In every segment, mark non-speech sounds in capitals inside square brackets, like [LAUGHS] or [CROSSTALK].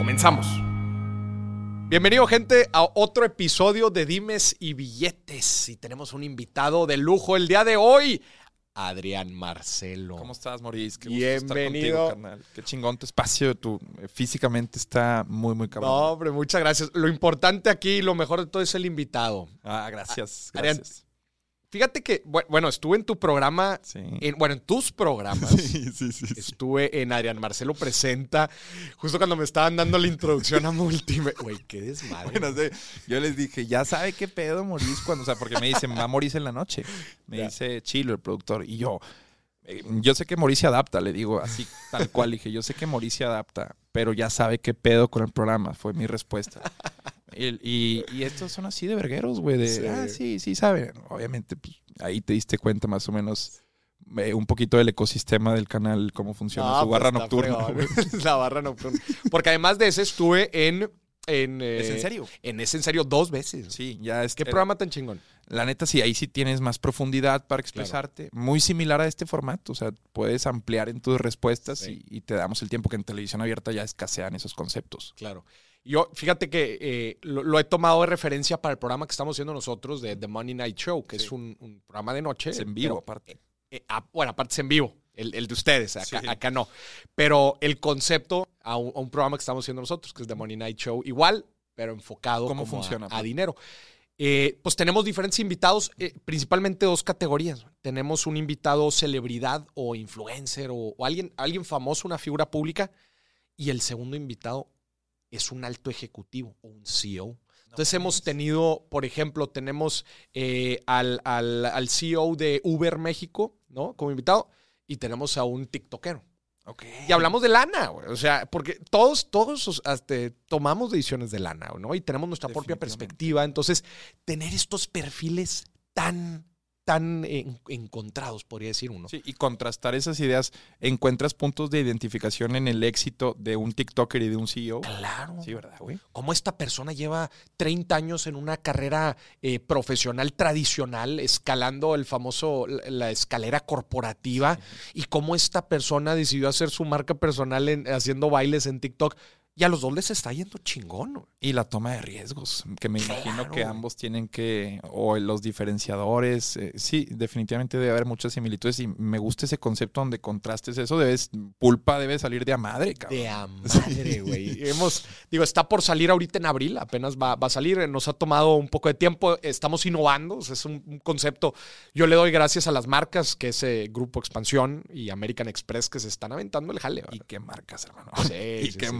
Comenzamos. Bienvenido gente a otro episodio de Dimes y Billetes. Y tenemos un invitado de lujo el día de hoy. Adrián Marcelo. ¿Cómo estás, Maurice? Qué Bienvenido. Estar contigo, carnal. Qué chingón tu espacio. Tu, eh, físicamente está muy, muy cabrón. No, hombre, muchas gracias. Lo importante aquí, lo mejor de todo es el invitado. Ah, gracias. Adrián, gracias. Fíjate que, bu- bueno, estuve en tu programa, Sí. en- bueno, en tus programas. [LAUGHS] Sí, sí, sí. sí. Estuve en Adrián Marcelo Presenta, justo cuando me estaban dando la introducción a Multime. Güey, qué desmadre. Bueno, sí, yo les dije, ya sabe qué pedo Maurice cuando, o sea, porque me dicen, va Maurice en la noche. Me Ya. dice Chilo, el productor. Y yo, eh, yo sé que Maurice se adapta, le digo así, tal cual. Dije, yo sé que Maurice se adapta, pero ya sabe qué pedo con el programa. Fue mi respuesta. Y, y estos son así de vergueros, güey. De, Sí. ah, sí, sí, saben. Obviamente, pues, ahí te diste cuenta más o menos eh, un poquito del ecosistema del canal, cómo funciona No, su pues barra nocturna. [LAUGHS] la barra nocturna. Porque además de ese estuve en... en eh, ¿Es en serio? En Es en serio dos veces. Sí, ya es ¿Qué eh, programa tan chingón? La neta, sí, ahí sí tienes más profundidad para expresarte. Muy similar a este formato. O sea, puedes ampliar en tus respuestas Sí. y, y te damos el tiempo que en televisión abierta ya escasean esos conceptos. Claro. Yo, fíjate que eh, lo, lo he tomado de referencia para el programa que estamos haciendo nosotros de The Money Night Show, que Sí. es un, un programa de noche. Es en vivo, aparte. eh, ah, bueno, aparte es en vivo, el, el de ustedes, acá, Sí. acá no. Pero el concepto a un, a un programa que estamos haciendo nosotros, que es The Money Night Show, igual, pero enfocado ¿Cómo como a- funciona, a, pues? dinero. Eh, pues tenemos diferentes invitados, eh, principalmente dos categorías. Tenemos un invitado celebridad o influencer o, o alguien, alguien famoso, una figura pública, y el segundo invitado es un alto ejecutivo o un CEO. Entonces hemos tenido, por ejemplo, tenemos eh, al, al- al CEO de Uber México, ¿no? Como invitado, y tenemos a un TikTokero. Ok. Y hablamos de lana, güey. O sea, porque todos, todos os- hasta, tomamos decisiones de lana, ¿no? Y tenemos nuestra propia perspectiva. Entonces, tener estos perfiles tan, tan en- encontrados, podría decir uno. Sí, y contrastar esas ideas, encuentras puntos de identificación en el éxito de un TikToker y de un CEO. Claro. Sí, ¿verdad, güey? cómo esta persona lleva 30 años en una carrera eh, profesional tradicional, escalando el famoso, la, la escalera corporativa, y cómo esta persona decidió hacer su marca personal en- haciendo bailes en TikTok. Y a los dos les está yendo chingón. Y la toma de riesgos, que me Claro, imagino que ambos tienen que, o los diferenciadores, eh, sí, definitivamente debe haber muchas similitudes y me gusta ese concepto donde contrastes eso, debes, pulpa debe salir de a madre, cabrón. De a [LAUGHS] madre, güey. Hemos, digo, está por salir ahorita en abril, apenas va, va a salir. Nos ha tomado un poco de tiempo. Estamos innovando. o sea, es un, un concepto. Yo le doy gracias a las marcas, que es eh, Grupo Expansión y American Express, que se están aventando el jale. ¿Y qué marcas, hermano? Sí, [LAUGHS] ¿Y sí, qué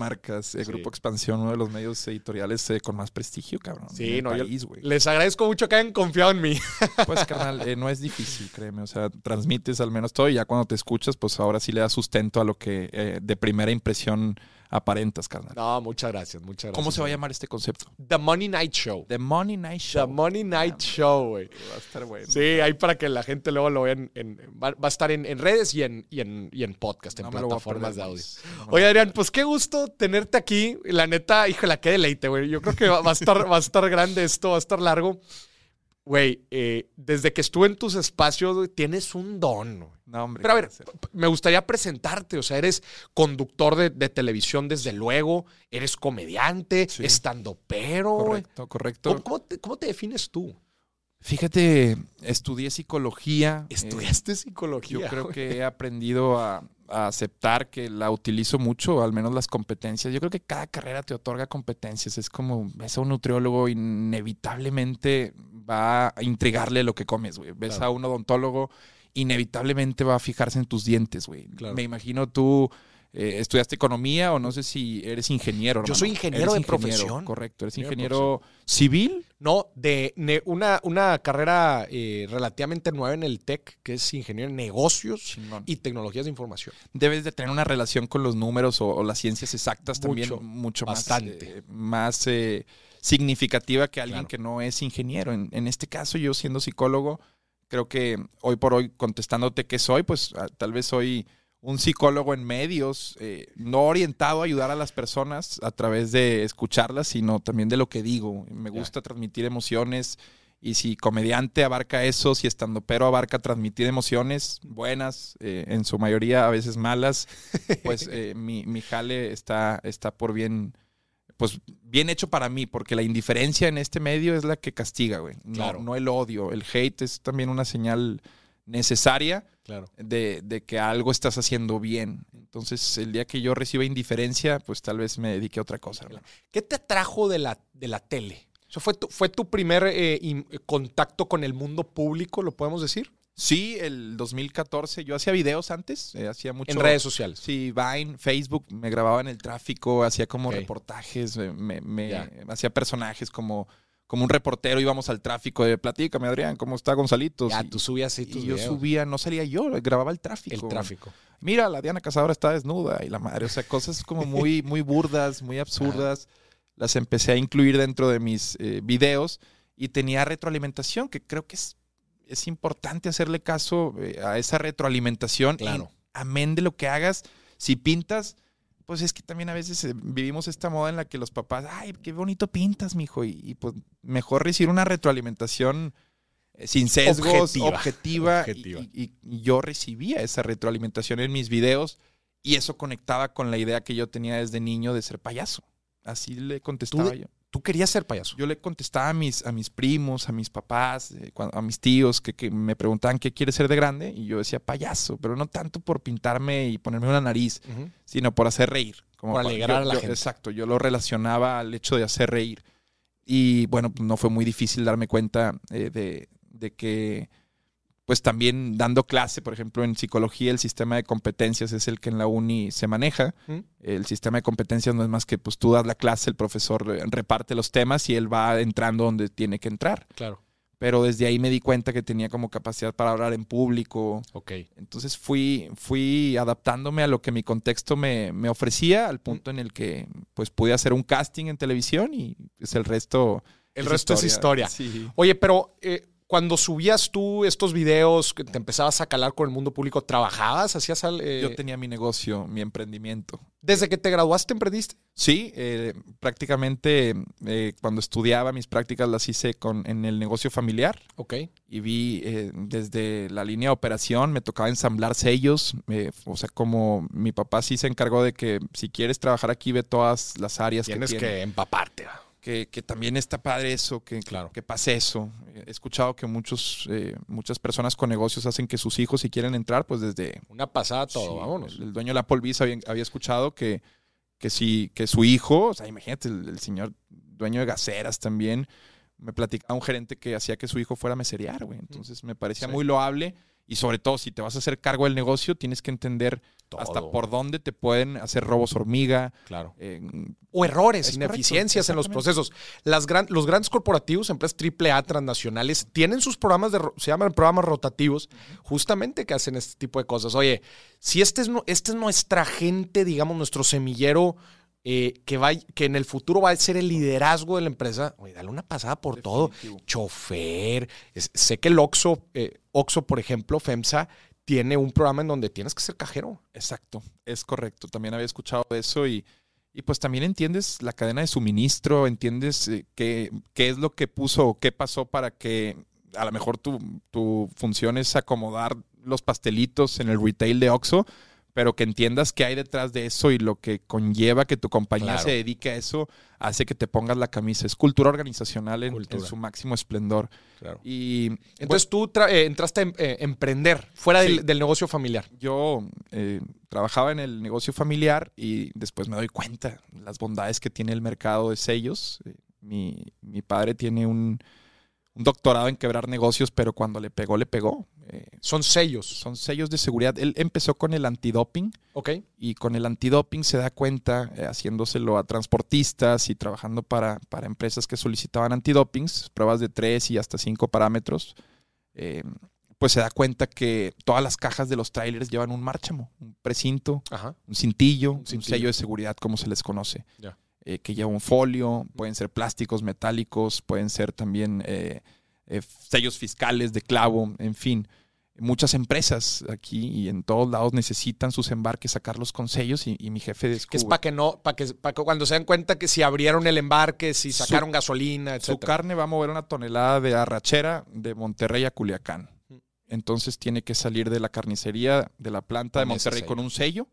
sí. El Sí. Grupo Expansión, uno de los medios editoriales eh, con más prestigio, cabrón. Sí, no, país, les agradezco mucho que hayan confiado en mí. [LAUGHS] Pues, [LAUGHS] carnal, eh, no es difícil, créeme. O sea, transmites al menos todo y ya cuando te escuchas, pues ahora sí le das sustento a lo que eh, de primera impresión aparentas, carnal. No, muchas gracias, muchas gracias. ¿Cómo se va a llamar este concepto? The Money Night Show. The Money Night The Show. Money Night Show, güey. Va a estar bueno. Sí, ahí para que la gente luego lo vea en, en- va, va a estar en, en redes y en, y en, y en podcast, en No plataformas de audio. No Oye, Adrián, pues qué gusto tenerte aquí. La neta, híjole, qué deleite, güey. Yo creo que va, va a estar, va a estar grande esto, va a estar largo. Güey, eh, desde que estuve en tus espacios, tienes un don. güey. No, hombre. Pero a ver, ¿qué p- me gustaría presentarte. O sea, eres conductor de, de televisión desde luego, eres comediante, Sí. estando pero. Correcto, correcto. ¿Cómo, cómo te, cómo te defines tú? Fíjate, estudié psicología. eh, Estudiaste psicología. Yo creo que he aprendido a, a aceptar que la utilizo mucho, al menos las competencias. Yo creo que cada carrera te otorga competencias. Es como ves a un nutriólogo, inevitablemente va a intrigarle lo que comes, güey. Ves Claro. a un odontólogo, inevitablemente va a fijarse en tus dientes, güey. Claro. Me imagino tú eh, estudiaste economía o no sé si eres ingeniero. Yo soy ingeniero de profesión. Correcto, eres Ingeniero civil. No, de ne- una, una carrera eh, relativamente nueva en el TEC, que es ingeniero en negocios Chingón. y tecnologías de información. Debes de tener una relación con los números o, o las ciencias exactas también Mucho, mucho bastante. más, eh, más eh, significativa que alguien Claro. que no es ingeniero. En, en este caso, yo siendo psicólogo, creo que hoy por hoy, contestándote qué soy, pues ah, tal vez soy un psicólogo en medios, eh, no orientado a ayudar a las personas a través de escucharlas, sino también de lo que digo. Me gusta transmitir emociones. Y si comediante abarca eso, si estando pero abarca transmitir emociones buenas, eh, en su mayoría a veces malas, pues [LAUGHS] eh, mi, mi jale está, está por bien, pues bien hecho para mí, porque la indiferencia en este medio es la que castiga, güey. No, Claro. no el odio. El hate es también una señal necesaria Claro. de, de que algo estás haciendo bien. Entonces, el día que yo reciba indiferencia, pues tal vez me dedique a otra cosa, hermano. ¿Qué te atrajo de la, de la tele? O sea, ¿fue, tu, ¿Fue tu primer eh, contacto con el mundo público, lo podemos decir? Sí, el 2014, yo hacía videos antes, eh, hacía mucho... En redes sociales. Sí, Vine, Facebook, me grababa en el tráfico, hacía como reportajes, eh, me, hacía personajes como, como un reportero, íbamos al tráfico de platícame, Adrián, ¿cómo está Gonzalito? Ya, Y- tú subías y tus yo videos. subía, no salía yo, grababa el tráfico. el tráfico. Mira, la Diana Cazadora está desnuda y la madre, o sea, cosas como muy, [LAUGHS] muy burdas, muy absurdas, las empecé a incluir dentro de mis eh, videos y tenía retroalimentación, que creo que es, es importante hacerle caso eh, a esa retroalimentación. y Claro. amén de lo que hagas, si pintas, pues es que también a veces eh, vivimos esta moda en la que los papás, ay, qué bonito pintas, mijo, y, y pues mejor recibir una retroalimentación eh, sin sesgos, Objetiva. objetiva, y- Objetiva. Y, y yo recibía esa retroalimentación en mis videos y eso conectaba con la idea que yo tenía desde niño de ser payaso. Así le contestaba de- yo. Tú querías ser payaso. Yo le contestaba a mis, a mis primos, a mis papás, eh, a mis tíos que, que me preguntaban qué quiere ser de grande y yo decía payaso, pero no tanto por pintarme y ponerme una nariz, sino por hacer reír. Como Por alegrar yo- a la yo- gente. Exacto, yo lo relacionaba al hecho de hacer reír. Y bueno, pues no fue muy difícil darme cuenta eh, de, de que, pues también dando clase, por ejemplo, en psicología, el sistema de competencias es el que en la uni se maneja. El sistema de competencias no es más que pues tú das la clase, el profesor eh, reparte los temas y él va entrando donde tiene que entrar. Claro. Pero desde ahí me di cuenta que tenía como capacidad para hablar en público, Ok. entonces fui, fui adaptándome a lo que mi contexto me, me ofrecía, al punto en el que pues pude hacer un casting en televisión y pues el resto... El resto es historia. Sí. Oye, pero eh, cuando subías tú estos videos, que te empezabas a calar con el mundo público, ¿trabajabas? ¿Hacías al- eh, Yo tenía mi negocio, mi emprendimiento. desde que te graduaste emprendiste? Sí, eh, prácticamente eh, cuando estudiaba mis prácticas las hice con, en el negocio familiar Ok. y vi eh, desde la línea de operación, me tocaba ensamblar sellos, eh, o sea, como mi papá sí se encargó de que si quieres trabajar aquí ve todas las áreas Tienes que que, tiene. empaparte. Que, que también está padre eso, que, Claro. que pase eso. He escuchado que muchos, eh, muchas personas con negocios hacen que sus hijos, si quieren entrar, pues desde... Una pasada todo, Sí, vámonos. El, el dueño de la Polvis había, había escuchado que, que, si, que su hijo, o sea, imagínate, el, el señor dueño de gaseras también, me platicaba un gerente que hacía que su hijo fuera a meserear, güey. Entonces me parecía Sí. muy loable. Y sobre todo, si te vas a hacer cargo del negocio, tienes que entender hasta por dónde te pueden hacer robos hormiga. Claro. eh, O errores, Es ineficiencias correcto, en los procesos. Las gran- los grandes corporativos, empresas AAA transnacionales, tienen sus programas de, se llaman programas rotativos, justamente que hacen este tipo de cosas. Oye, si este es, nu- esta es nuestra gente, digamos, nuestro semillero, eh, que, va, que en el futuro va a ser el liderazgo de la empresa, oye, dale una pasada por todo. Chofer. Es- sé que el Oxxo, eh, Oxxo, por ejemplo, FEMSA, tiene un programa en donde tienes que ser cajero. Exacto, es correcto. También había escuchado eso y, y pues también entiendes la cadena de suministro, entiendes eh, qué, qué es lo que puso o qué pasó para que a lo mejor tu, tu función es acomodar los pastelitos en el retail de Oxxo, pero que entiendas qué hay detrás de eso y lo que conlleva que tu compañía Claro. se dedique a eso, hace que te pongas la camisa. Es cultura organizacional en, su máximo esplendor. Y Entonces tú eh, entraste a em- eh, emprender fuera Sí. del, del negocio familiar. yo eh, trabajaba en el negocio familiar y después me doy cuenta las bondades que tiene el mercado de sellos. Mi, mi padre tiene un, un doctorado en quebrar negocios, pero cuando le pegó, le pegó. Eh, son sellos. Son sellos de seguridad. Él empezó con el antidoping. Ok. Y con el antidoping se da cuenta, eh, haciéndoselo a transportistas y trabajando para, para, empresas que solicitaban antidopings, pruebas de tres y hasta cinco parámetros. Eh, pues se da cuenta que todas las cajas de los trailers llevan un márchamo, un precinto, un cintillo, un, sello de seguridad, como se les conoce. Que lleva un folio, pueden ser plásticos, metálicos, pueden ser también sellos fiscales de clavo, en fin muchas empresas aquí y en todos lados necesitan sus embarques sacarlos con sellos y, mi jefe descubre. Que es para que no, para que, cuando se den cuenta que si abrieron el embarque, si sacaron gasolina, etc. Su carne va a mover una tonelada de arrachera de Monterrey a Culiacán. Entonces tiene que salir de la carnicería de la planta de Monterrey con un sello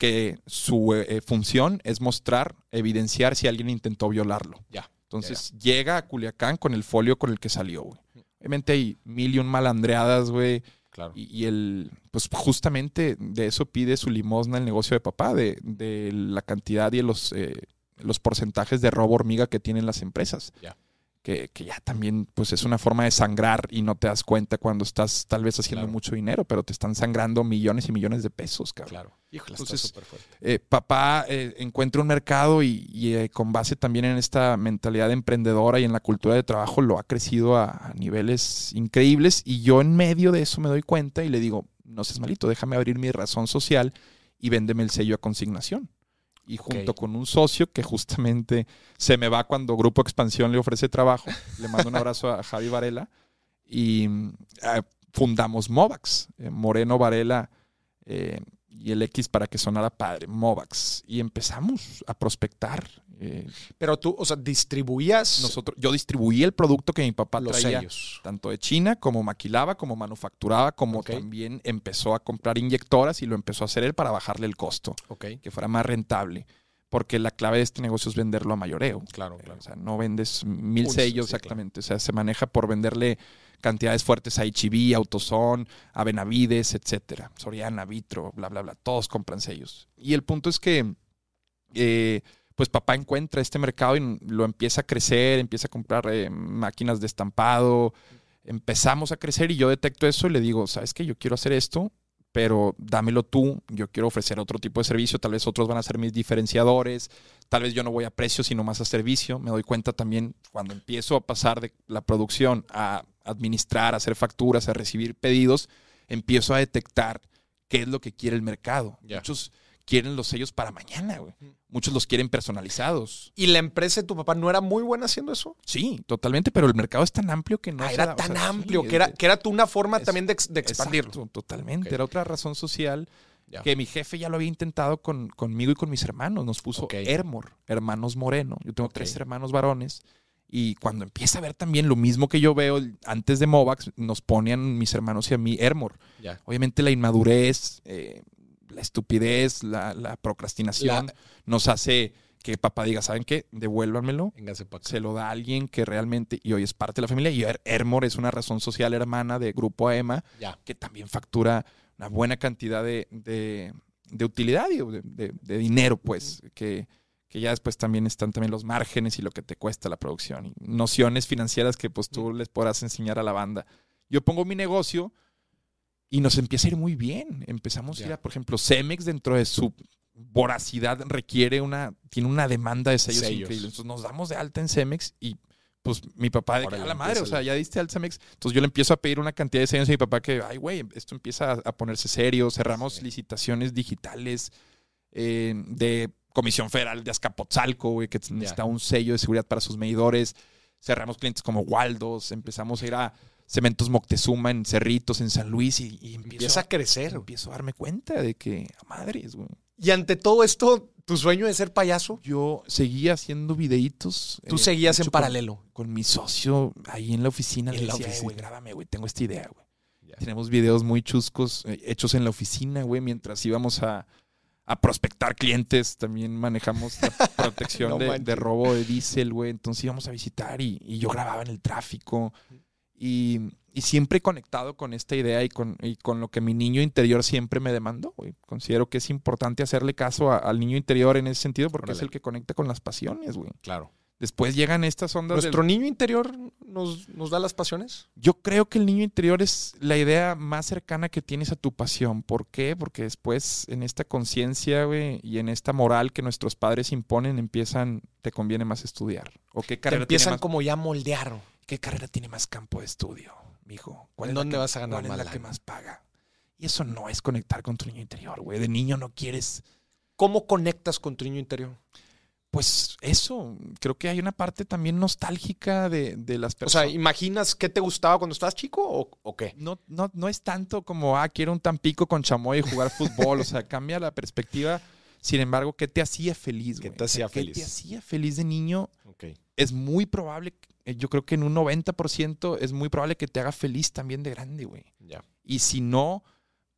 que su eh, función es mostrar, evidenciar si alguien intentó violarlo. Ya. Entonces llega a Culiacán con el folio con el que salió, güey. Obviamente hay mil y un malandreadas, güey y, el, pues justamente de eso pide su limosna el negocio de papá, de, de la cantidad y los, eh, los porcentajes de robo hormiga que tienen las empresas. Que, que, ya también pues es una forma de sangrar y no te das cuenta cuando estás tal vez haciendo mucho dinero, pero te están sangrando millones y millones de pesos, cabrón. Claro. Híjole, Entonces, eh, papá eh, encuentra un mercado y, eh, con base también en esta mentalidad emprendedora y en la cultura de trabajo lo ha crecido a, niveles increíbles. Y yo en medio de eso me doy cuenta y le digo, no seas malito, déjame abrir mi razón social y véndeme el sello a consignación. Y junto con un socio que justamente se me va cuando Grupo Expansión le ofrece trabajo, le mando un abrazo a Javi Varela y fundamos Movax, Moreno Varela y el X para que sonara padre, Movax. Y empezamos a prospectar. Eh, Pero tú, o sea, distribuías. Nosotros, yo distribuí el producto que mi papá Los traía, tanto de China, como maquilaba, como manufacturaba, como también empezó a comprar inyectoras y lo empezó a hacer él para bajarle el costo, que fuera más rentable. Porque la clave de este negocio es venderlo a mayoreo. Claro, claro. o sea, no vendes mil sellos exactamente. O sea, se maneja por venderle cantidades fuertes a HB, Autoson, a Benavides, etcétera. Soriana, Vitro, bla, bla, bla. Todos compran sellos. Y el punto es que, eh, pues papá encuentra este mercado y lo empieza a crecer, empieza a comprar eh, máquinas de estampado. Empezamos a crecer y yo detecto eso y le digo, ¿sabes qué? Yo quiero hacer esto, pero dámelo tú, yo quiero ofrecer otro tipo de servicio, tal vez otros van a ser mis diferenciadores, tal vez yo no voy a precio, sino más a servicio. Me doy cuenta también cuando empiezo a pasar de la producción a administrar, a hacer facturas, a recibir pedidos, empiezo a detectar qué es lo que quiere el mercado. Muchos quieren los sellos para mañana, güey. Muchos los quieren personalizados. ¿Y la empresa de tu papá no era muy buena haciendo eso? Sí, totalmente, pero el mercado es tan amplio que no... Ah, era tan amplio, que, era, que era tú una forma también de, expandirlo. totalmente, era otra razón social que mi jefe ya lo había intentado con, conmigo y con mis hermanos. Nos puso Hermor, hermanos Moreno. Yo tengo tres hermanos varones. Y cuando empieza a ver también lo mismo que yo veo antes de Movax, nos ponían mis hermanos y a mí Hermor. Obviamente la inmadurez, eh, la estupidez, la, procrastinación nos hace que papá diga, ¿saben qué? Devuélvanmelo. Se lo da a alguien que realmente, y hoy es parte de la familia. Y Hermor es una razón social hermana de Grupo AEMA, que también factura una buena cantidad de, de, utilidad y de, de, dinero, pues, que que ya después también están también los márgenes y lo que te cuesta la producción y nociones financieras que pues tú les podrás enseñar a la banda. Yo pongo mi negocio y nos empieza a ir muy bien. Empezamos a ir a, por ejemplo, Cemex dentro de su voracidad requiere una, tiene una demanda de sellos, increíble. Entonces nos damos de alta en Cemex y pues mi papá de a la madre, o sea, ya diste al Cemex. Entonces yo le empiezo a pedir una cantidad de sellos a mi papá que, ay, güey, esto empieza a, ponerse serio. Cerramos licitaciones digitales eh, de Comisión Federal de Azcapotzalco, güey, que necesita un sello de seguridad para sus medidores. Cerramos clientes como Waldos, empezamos a ir a Cementos Moctezuma en Cerritos, en San Luis y, empieza a crecer. Empiezo a darme cuenta de que, madres, güey. Y ante todo esto, ¿tu sueño de ser payaso? Yo seguía haciendo videitos. ¿Tú seguías en paralelo? Con, mi socio ahí en la oficina. En le decía, güey, grábame, güey, tengo esta idea, güey. Tenemos videos muy chuscos eh, hechos en la oficina, güey, mientras íbamos a, a prospectar clientes. También manejamos la [LAUGHS] protección de, robo de diésel, güey. Entonces íbamos a visitar y, yo grababa en el tráfico. Y, siempre conectado con esta idea y con, con, lo que mi niño interior siempre me demandó. Güey. Considero que es importante hacerle caso al niño interior en ese sentido porque es el que conecta con las pasiones, güey. Claro. Después llegan estas ondas. del- ¿Nuestro niño interior nos, nos da las pasiones? Yo creo que el niño interior es la idea más cercana que tienes a tu pasión. ¿Por qué? Porque después en esta conciencia, güey, y en esta moral que nuestros padres imponen, empiezan, te conviene más estudiar. ¿O qué Te carrera empiezan más, como ya a moldear. Qué carrera tiene más campo de estudio, mijo? ¿Cuál ¿En es la dónde que- vas a ganar ¿Cuál es la que más paga? Y eso no es conectar con tu niño interior, güey. De niño no quieres ¿Cómo conectas con tu niño interior? Pues eso, creo que hay una parte también nostálgica de, de las O personas. sea, ¿imaginas qué te gustaba cuando estabas chico o, o qué? no, no, no es tanto como, ah, quiero un Tampico con chamoy y jugar fútbol. o sea, [LAUGHS] cambia la perspectiva. Sin embargo, ¿qué te hacía feliz? ¿Qué güey? te hacía O feliz? ¿Qué te hacía feliz de niño? Ok. Es muy probable, yo creo que en un 90% es muy probable que te haga feliz también de grande, güey. Ya. Y si no,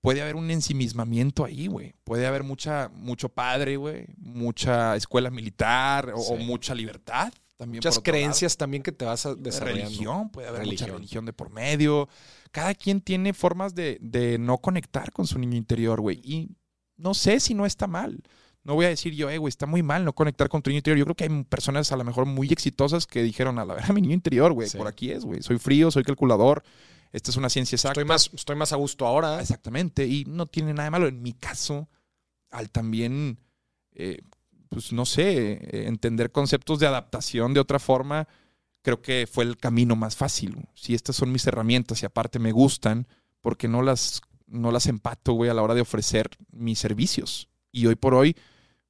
puede haber un ensimismamiento ahí, güey. Puede haber mucha, mucho padre, güey. Mucha escuela militar o, mucha libertad. También Muchas lado. creencias también que te vas a De desarrollando. religión, puede haber mucha Religión. religión de por medio. Cada quien tiene formas de, de no conectar con su niño interior, güey. Y no sé si no está mal. No voy a decir yo, eh, güey, está muy mal no conectar con tu niño interior. Yo creo que hay personas a lo mejor muy exitosas que dijeron, a la verdad, mi niño interior, güey, Sí. por aquí es, güey. Soy frío, soy calculador. Esta es una ciencia exacta. Estoy más, estoy más a gusto ahora. Exactamente, y no tiene nada de malo. En mi caso, al también, eh, pues no sé, eh, entender conceptos de adaptación de otra forma, creo que fue el camino más fácil. Si estas son mis herramientas y aparte me gustan, porque no las, no las empato, güey, a la hora de ofrecer mis servicios? Y hoy por hoy,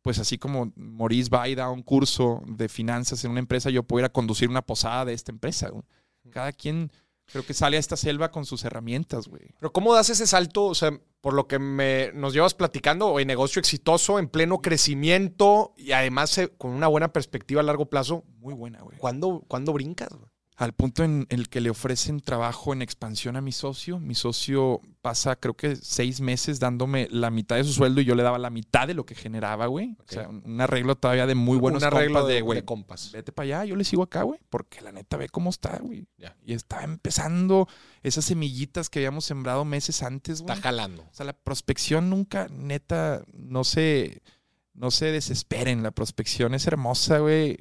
pues así como Maurice va y da un curso de finanzas en una empresa, yo puedo ir a conducir una posada de esta empresa. güey. Cada quien creo que sale a esta selva con sus herramientas, güey. Pero ¿cómo das ese salto? O sea, por lo que me, nos llevas platicando, en negocio exitoso, en pleno crecimiento y además eh, con una buena perspectiva a largo plazo, Muy buena, güey. ¿cuándo, ¿cuándo brincas? güey? Al punto en el que le ofrecen trabajo en expansión a mi socio. Mi socio pasa, creo que seis meses dándome la mitad de su sueldo y yo le daba la mitad de lo que generaba, güey. O sea, un un arreglo todavía de muy buenos un arreglo compas de, güey, de compas. vete para allá, yo le sigo acá, güey, porque la neta ve cómo está, güey. Ya. Y está empezando esas semillitas que habíamos sembrado meses antes, güey. Está jalando. O sea, la prospección nunca, neta, no se, no se desesperen. La prospección es hermosa, güey.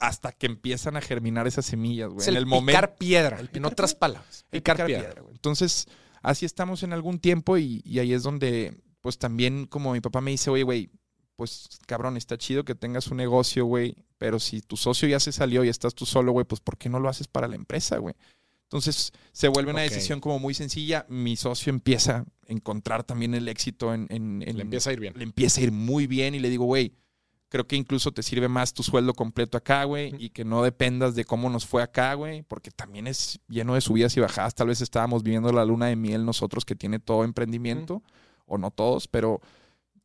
Hasta que empiezan a germinar esas semillas, güey. Es En el, el momento. picar piedra, el en otras palabras. el Picar, picar piedra. piedra, güey. Entonces, así estamos en algún tiempo y, y ahí es donde, pues también, como mi papá me dice, oye, güey, pues cabrón, está chido que tengas un negocio, güey, pero si tu socio ya se salió y estás tú solo, güey, pues ¿por qué no lo haces para la empresa, güey? Entonces se vuelve una decisión como muy sencilla. Mi socio empieza a encontrar también el éxito en... en- en- Le empieza a ir bien. le empieza a ir muy bien y le digo, güey, creo que incluso te sirve más tu sueldo completo acá, güey, y que no dependas de cómo nos fue acá, güey, porque también es lleno de subidas y bajadas. Tal vez estábamos viviendo la luna de miel nosotros que tiene todo emprendimiento, o no todos, pero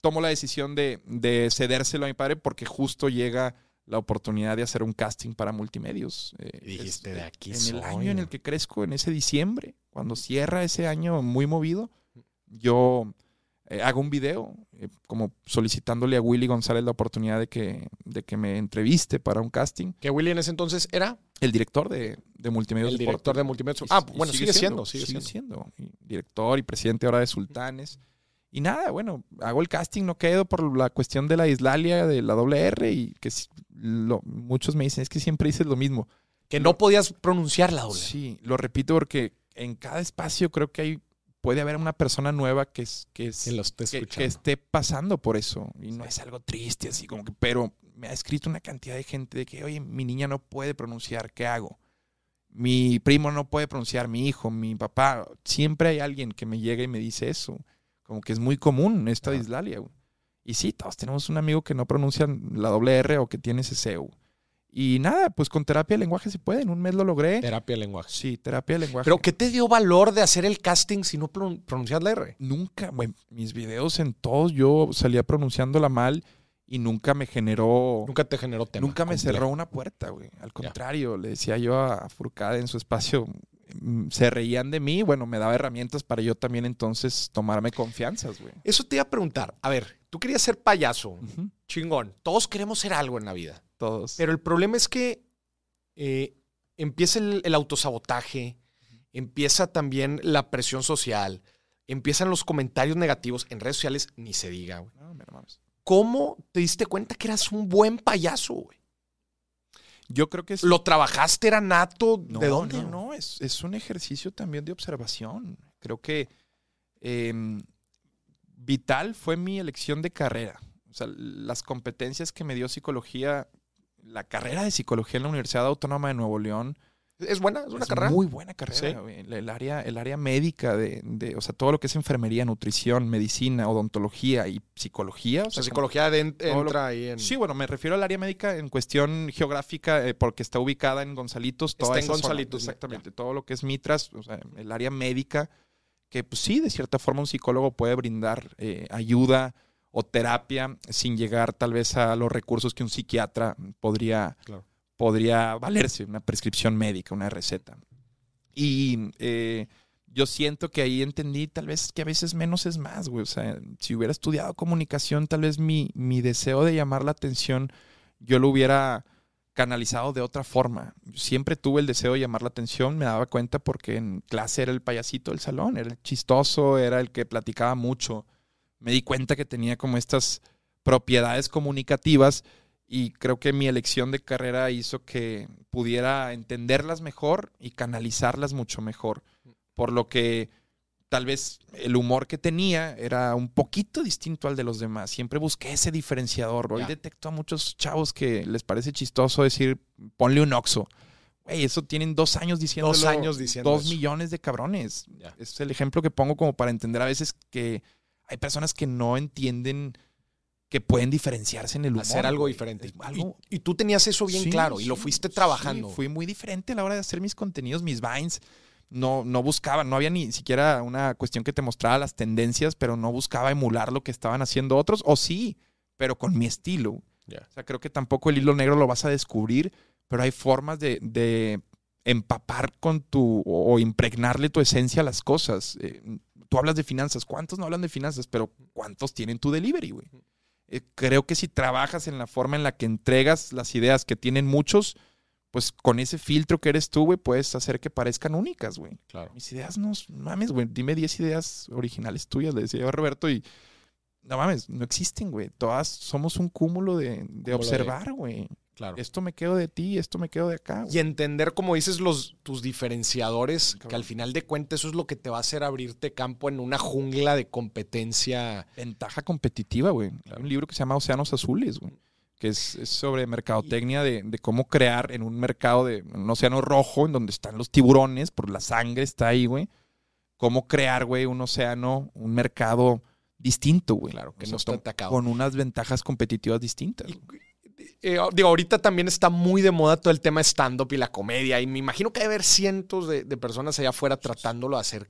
tomo la decisión de, de cedérselo a mi padre porque justo llega la oportunidad de hacer un casting para multimedios. Eh, Y dijiste, es- "De aquí En soy". el año en el que crezco, en ese diciembre, cuando cierra ese año muy movido, yo eh, hago un video eh, como solicitándole a Willy González la oportunidad de que, de que me entreviste para un casting. Que Willy en ese entonces era El director de, de Multimedios. el director de multimedia. Y- Ah, y bueno, sigue, siendo, sigue, siendo. siendo. Y director y presidente ahora de Sultanes. Y nada, bueno, hago el casting, no quedo por la cuestión de la islalia, de la doble R, y que lo- muchos me dicen, es que siempre dices lo mismo. Que no podías pronunciar la doble. Sí, lo repito porque en cada espacio creo que hay, puede haber una persona nueva que, es, que, es- Que lo esté que- esté pasando por eso. Y no Sí. es algo triste, así como que, pero me ha escrito una cantidad de gente de que, oye, mi niña no puede pronunciar, ¿qué hago? Mi primo no puede pronunciar, mi hijo, mi papá. Siempre hay alguien que me llega y me dice eso. Como que es muy común esta dislalia. güey. Y sí, todos tenemos un amigo que no pronuncia la doble R o que tiene ese CEU. Y nada, pues con terapia de lenguaje se puede. En un mes lo logré. Terapia de lenguaje. Sí, terapia de lenguaje. Pero ¿qué te dio valor de hacer el casting si no pron- pronuncias la R? nunca, güey, mis videos en todos yo salía pronunciándola mal y nunca me generó, nunca, Nunca te generó tema. me complejo. cerró una puerta, güey. Al contrario, le decía yo a Furcade en su espacio, mm, se reían de mí, bueno, me daba herramientas para yo también entonces tomarme confianzas, güey. Eso te iba a preguntar. A ver, tú querías ser payaso. Chingón. Todos queremos ser algo en la vida. Todos. Pero el problema es que eh, empieza el, el autosabotaje, empieza también la presión social, empiezan los comentarios negativos en redes sociales, ni se diga, güey. No. ¿Cómo te diste cuenta que eras un buen payaso, güey? Yo creo que es... ¿Lo trabajaste? ¿Era nato? No, ¿De dónde? No, no, es, es un ejercicio también de observación. Creo que em, vital fue mi elección de carrera. O sea, las competencias que me dio psicología, la carrera de psicología en la Universidad Autónoma de Nuevo León, ¿Es buena? ¿Es una es carrera? Muy buena carrera. Sí. El, el área, el área médica de, de- o sea, todo lo que es enfermería, nutrición, medicina, odontología y psicología. O O sea, psicología de- todo lo- entra ahí en... Sí, bueno, me refiero al área médica en cuestión geográfica, eh, porque está ubicada en Gonzalitos. Toda Está en zona. Gonzalitos, Exactamente. Todo lo que es Mitras, o sea, el área médica, que pues sí, de cierta forma un psicólogo puede brindar eh, ayuda o terapia sin llegar tal vez a los recursos que un psiquiatra podría, Claro. podría valerse, una prescripción médica, una receta. Y eh, yo siento que ahí entendí tal vez que a veces menos es más, güey. O sea, si hubiera estudiado comunicación, tal vez mi, mi deseo de llamar la atención, yo lo hubiera canalizado de otra forma. Siempre tuve el deseo de llamar la atención, me daba cuenta porque en clase era el payasito del salón, era el chistoso, era el que platicaba mucho. Me di cuenta que tenía como estas propiedades comunicativas y creo que mi elección de carrera hizo que pudiera entenderlas mejor y canalizarlas mucho mejor. Por lo que tal vez el humor que tenía era un poquito distinto al de los demás. Siempre busqué ese diferenciador. Hoy detecto a muchos chavos que les parece chistoso decir, ponle un oxo. Güey, eso tienen dos años diciendo Dos años diciendo Dos eso. millones de cabrones. Es el ejemplo que pongo como para entender a veces que hay personas que no entienden que pueden diferenciarse en el humor. Hacer algo diferente. Algo- Y, y tú tenías eso bien Sí, claro y lo fuiste trabajando. fui muy diferente a la hora de hacer mis contenidos, mis vines. No, no buscaba, no había ni siquiera una cuestión que te mostrara las tendencias, pero no buscaba emular lo que estaban haciendo otros. O sí, pero con mi estilo. Ya. O sea, creo que tampoco el hilo negro lo vas a descubrir, pero hay formas de, de empapar con tu o, o impregnarle tu esencia a las cosas. Eh, tú hablas de finanzas, ¿cuántos no hablan de finanzas? Pero ¿cuántos tienen tu delivery, güey? Eh, creo que si trabajas en la forma en la que entregas las ideas que tienen muchos, pues con ese filtro que eres tú, güey, puedes hacer que parezcan únicas, güey. Claro. Mis ideas no, mames, güey, dime 10 ideas originales tuyas, le decía yo a Roberto, y no mames, no existen, güey. Todas somos un cúmulo de, de Cúmulo de- observar, güey. Claro. Esto me quedo de ti, esto me quedo de acá. güey. Y entender, como dices, los, tus diferenciadores, que al final de cuentas eso es lo que te va a hacer abrirte campo en una jungla de competencia. Ventaja competitiva, güey. Hay un libro que se llama Océanos Azules, güey. Que es, es sobre mercadotecnia de, de cómo crear en un mercado de un océano rojo, en donde están los tiburones, por la sangre está ahí, güey. Cómo crear, güey, un océano, un mercado distinto, güey. Claro, que O sea, no está atacado. Con unas ventajas competitivas distintas. Y- eh, digo, ahorita también está muy de moda todo el tema stand-up y la comedia, y me imagino que hay haber cientos de, de personas allá afuera tratándolo de hacer.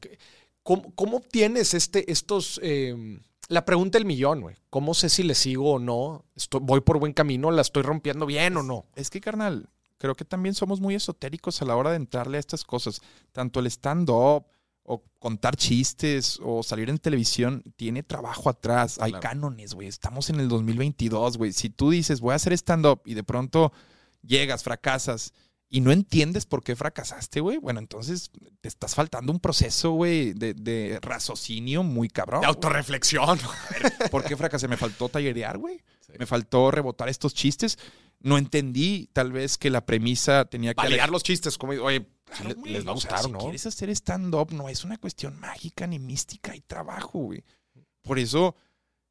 ¿Cómo, cómo obtienes este, estos... eh, la pregunta del millón, güey. ¿Cómo sé si le sigo o no? Estoy, ¿Voy por buen camino? ¿La estoy rompiendo bien o no? Es que, carnal, creo que también somos muy esotéricos a la hora de entrarle a estas cosas. Tanto el stand-up o contar chistes o salir en televisión tiene trabajo atrás. Hay Claro. cánones, güey. Estamos en el 2022, güey. Si tú dices, voy a hacer stand-up y de pronto llegas, fracasas y no entiendes por qué fracasaste, güey, bueno, entonces te estás faltando un proceso, güey, de, de raciocinio muy cabrón. De autorreflexión. ¿Por qué fracasé? Me faltó tallerear, güey. Sí. Me faltó rebotar estos chistes. No entendí, tal vez, que la premisa tenía que... Validar los chistes. Como, oye, Claro, le- güey, les va a o sea, gustar, si ¿no? quieres hacer stand-up, no es una cuestión mágica ni mística, hay trabajo, güey. Por eso,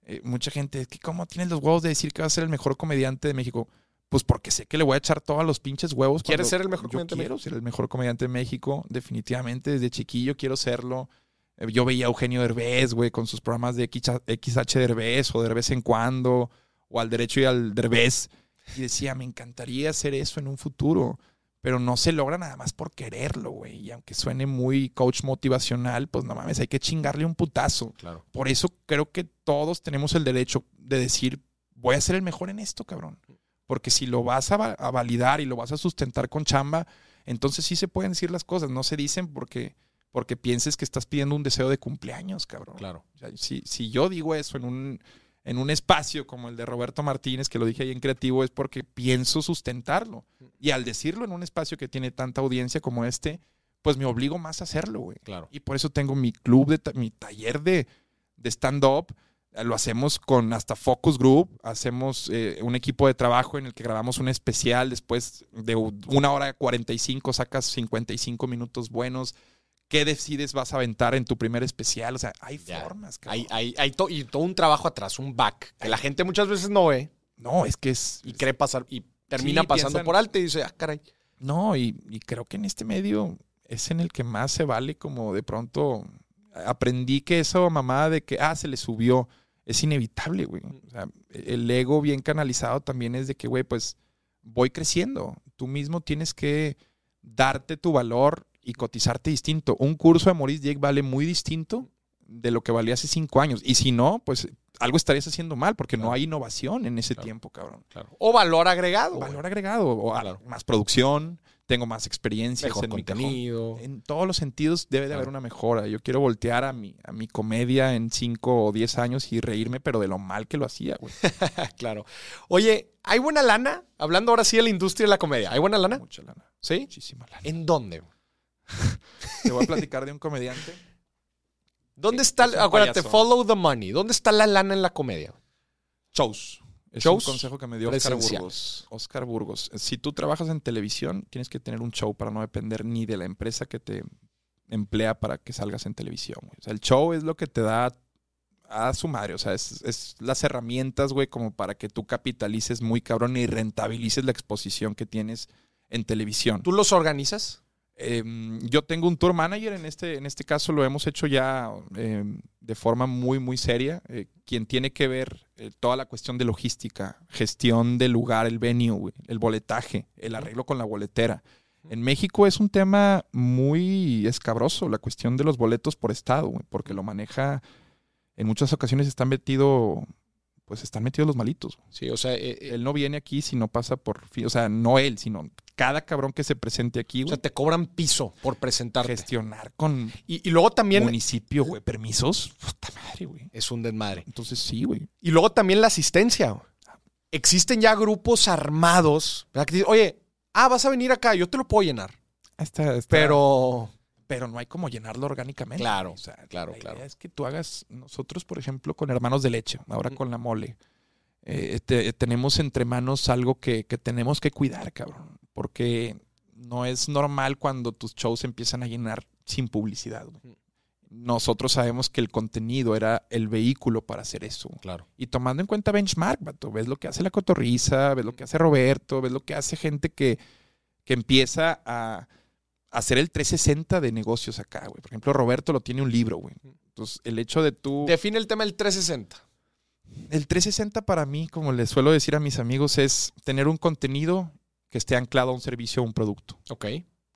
eh, mucha gente, es que ¿cómo tienes los huevos de decir que vas a ser el mejor comediante de México? Pues porque sé que le voy a echar todos los pinches huevos. ¿Quieres ser el mejor yo comediante de quiero ser el mejor comediante de México, definitivamente. Desde chiquillo quiero serlo. Eh, Yo veía a Eugenio Derbez, güey, con sus programas de XH Derbez o de vez en cuando, o al derecho y al Derbez. Y decía, me encantaría hacer eso en un futuro pero no se logra nada más por quererlo, güey. Y aunque suene muy coach motivacional, pues no mames, hay que chingarle un putazo. Claro. Por eso creo que todos tenemos el derecho de decir, voy a ser el mejor en esto, cabrón. Porque si lo vas a, va- a validar y lo vas a sustentar con chamba, entonces sí se pueden decir las cosas. No se dicen porque, porque pienses que estás pidiendo un deseo de cumpleaños, cabrón. Claro. O sea, si, si yo digo eso en un, en un espacio como el de Roberto Martínez, que lo dije ahí en creativo, es porque pienso sustentarlo. Y al decirlo en un espacio que tiene tanta audiencia como este, pues me obligo más a hacerlo, güey. Claro. Y por eso tengo mi club, de ta- mi taller de, de stand-up, Lo hacemos con hasta Focus Group, hacemos eh, un equipo de trabajo en el que grabamos un especial, después de una hora 45 sacas 55 minutos buenos. ¿Qué decides vas a aventar en tu primer especial? O sea, hay formas. Cabrón. Hay, hay, y todo un trabajo atrás, un back, que la gente muchas veces no ve. No, es que es... Y cree pasar, y termina pasando por alto y dice, ah, caray. No, y, y creo que en este medio es en el que más se vale como de pronto aprendí que eso mamá de que, ah, se le subió es inevitable, güey. O sea, el ego bien canalizado también es de que, güey, pues voy creciendo. Tú mismo tienes que darte tu valor y cotizarte distinto. Un curso de Maurice Jake vale muy distinto de lo que valía hace cinco años. Y si no, pues algo estarías haciendo mal porque no hay innovación en ese tiempo, cabrón. O valor agregado. Valor agregado. O más producción, tengo más experiencia, en contenido. En todos los sentidos debe de haber una mejora. Yo quiero voltear a mi, a mi comedia en 5 o 10 años y reírme, pero de lo mal que lo hacía, güey. [LAUGHS] claro. Oye, ¿hay buena lana? Hablando ahora sí de la industria de la comedia. ¿Hay buena lana? Mucha lana. ¿Sí? Muchísima lana. ¿En dónde? Te voy a platicar de un comediante. [LAUGHS] ¿Dónde está? Acuérdate, follow the money. ¿Dónde está la lana en la comedia? Shows. Es un consejo que me dio Oscar Burgos. Oscar Burgos. Si tú trabajas en televisión, tienes que tener un show para no depender ni de la empresa que te emplea para que salgas en televisión. O sea, el show es lo que te da a su madre. O sea, es, es las herramientas, güey, como para que tú capitalices muy cabrón y rentabilices la exposición que tienes en televisión. ¿Tú los organizas? Em, yo tengo un tour manager, en este, en este caso lo hemos hecho ya em, de forma muy, muy seria, eh, quien tiene que ver eh, toda la cuestión de logística, gestión del lugar, el venue, el boletaje, el arreglo con la boletera. En México es un tema muy escabroso la cuestión de los boletos por estado, porque lo maneja, en muchas ocasiones están metido pues están metidos los malitos. Sí, o sea, eh, él no viene aquí si no pasa por, o sea, no él, sino cada cabrón que se presente aquí, O sea, te cobran piso por presentarte. Gestionar con. Y, luego también. Municipio, güey, permisos. Puta madre, güey. Es un desmadre. Entonces sí, güey. Y luego también la asistencia. Existen ya grupos armados. Oye, ah, vas a venir acá, yo te lo puedo llenar. Está, Pero. Pero no hay como llenarlo orgánicamente. Claro, o sea, claro, la claro. Idea es que tú hagas, nosotros, por ejemplo, con Hermanos de Leche, ahora con la mole, eh, tenemos entre manos algo que, que tenemos que cuidar, cabrón porque no es normal cuando tus shows empiezan a llenar sin publicidad. Nosotros sabemos que el contenido era el vehículo para hacer eso. Claro. Y tomando en cuenta benchmark, vato, ves lo que hace la cotorriza, ves lo que hace Roberto, ves lo que hace gente que, que empieza a, hacer el 360 de negocios acá, güey. Por ejemplo, Roberto lo tiene un libro, güey. Entonces, el hecho de tú... Define el tema del 360. El 360 para mí, como les suelo decir a mis amigos, es tener un contenido que esté anclado a un servicio o un producto. Ok.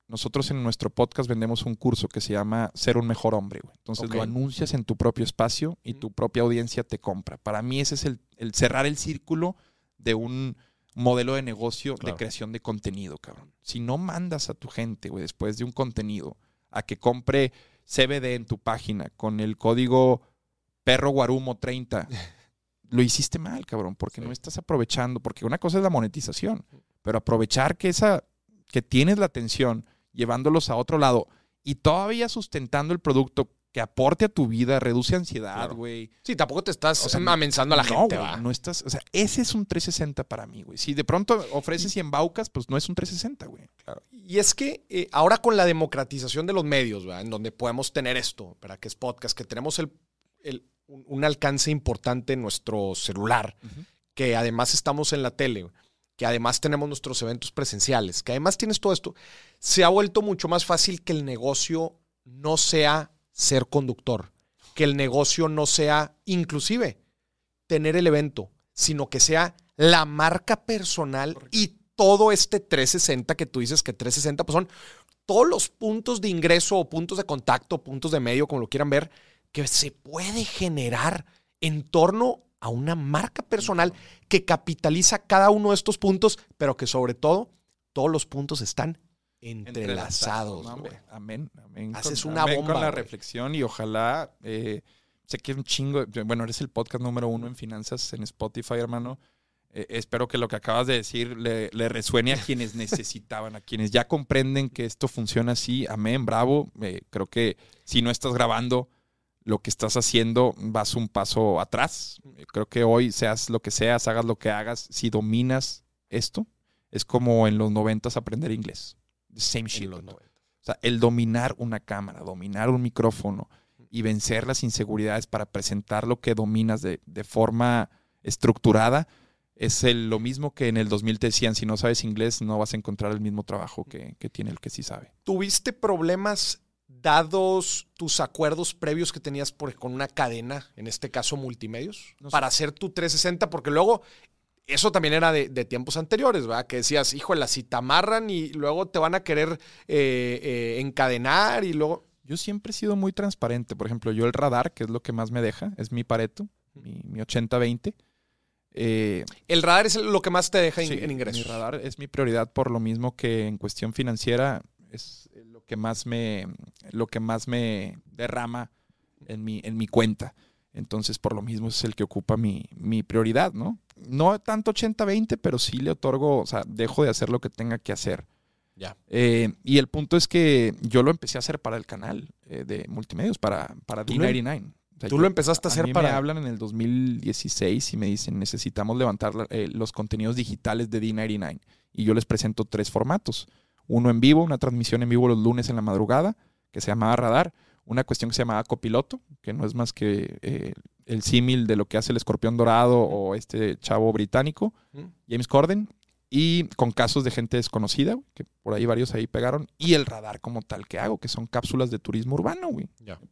Nosotros en nuestro podcast vendemos un curso que se llama Ser un mejor hombre. Entonces lo anuncias en tu propio espacio y tu propia audiencia te compra. Para mí ese es el, cerrar el círculo de un modelo de negocio de creación de contenido, cabrón. Si no mandas a tu gente, güey, después de un contenido, a que compre CBD en tu página con el código perro guarumo 30, [LAUGHS] lo hiciste mal, cabrón, porque no estás aprovechando, porque una cosa es la monetización, pero aprovechar que esa, que tienes la atención, llevándolos a otro lado y todavía sustentando el producto que aporte a tu vida, reduce ansiedad, güey. Sí, tampoco te estás o amenzando a la gente, ¿va? No estás, o sea, ese es un 360 para mí, güey. Si de pronto ofreces y embaucas, pues no es un 360, güey. Y es que eh, ahora con la democratización de los medios, ¿va? En donde podemos tener esto, para que es podcast, que tenemos el, un, alcance importante en nuestro celular, que además estamos en la tele, que además tenemos nuestros eventos presenciales, que además tienes todo esto, se ha vuelto mucho más fácil que el negocio no sea ser conductor, que el negocio no sea inclusive tener el evento, sino que sea la marca personal y todo este 360 que tú dices que 360 pues son todos los puntos de ingreso o puntos de contacto, puntos de medio, como lo quieran ver, que se puede generar en torno a una marca personal que capitaliza cada uno de estos puntos, pero que sobre todo todos los puntos están entrelazados. amén, amén. Haces una bomba. Con la reflexión y ojalá, eh, sé que es un chingo, bueno, eres el podcast número uno en finanzas en Spotify, hermano. Eh, espero que lo que acabas de decir le, resuene a quienes [LAUGHS] necesitaban, a quienes ya comprenden que esto funciona así. Amén, bravo. Eh, creo que si no estás grabando, lo que estás haciendo vas un paso atrás. Creo que hoy, seas lo que seas, hagas lo que hagas, si dominas esto, es como en los noventas aprender inglés. Same shit. O sea, el dominar una cámara, dominar un micrófono y vencer las inseguridades para presentar lo que dominas de, de forma estructurada, es lo mismo que en el 2000 te decían, si no sabes inglés no vas a encontrar el mismo trabajo que, tiene el que sí sabe. ¿Tuviste problemas dados tus acuerdos previos que tenías por, con una cadena, en este caso multimedios, para hacer tu 360? Porque luego eso también era de, tiempos anteriores, ¿verdad? Que decías, híjole, si te amarran y luego te van a querer eh, eh, encadenar y luego... Yo siempre he sido muy transparente. Por ejemplo, yo el radar, que es lo que más me deja, es mi Pareto, mi, mi 80-20 eh, el radar es lo que más te deja en ingresos. Mi radar es mi prioridad por lo mismo que en cuestión financiera es que más me, lo que más me derrama en mi, en mi cuenta. Entonces, por lo mismo es el que ocupa mi, prioridad, ¿no? No tanto 80-20, pero sí le otorgo, o sea, dejo de hacer lo que tenga que hacer. Ya. Eh, y el punto es que yo lo empecé a hacer para el canal eh, de multimedios, para, para D99. Tú lo empezaste a hacer para. Me hablan en el 2016 y me dicen: necesitamos levantar eh, los contenidos digitales de D99. Y yo les presento tres formatos: uno en vivo, una transmisión en vivo los lunes en la madrugada, que se llamaba Radar, una cuestión que se llamaba Copiloto, que no es más que eh, el símil de lo que hace el escorpión dorado o este chavo británico, James Corden, y con casos de gente desconocida, que por ahí varios ahí pegaron, y el radar como tal que hago, que son cápsulas de turismo urbano, güey.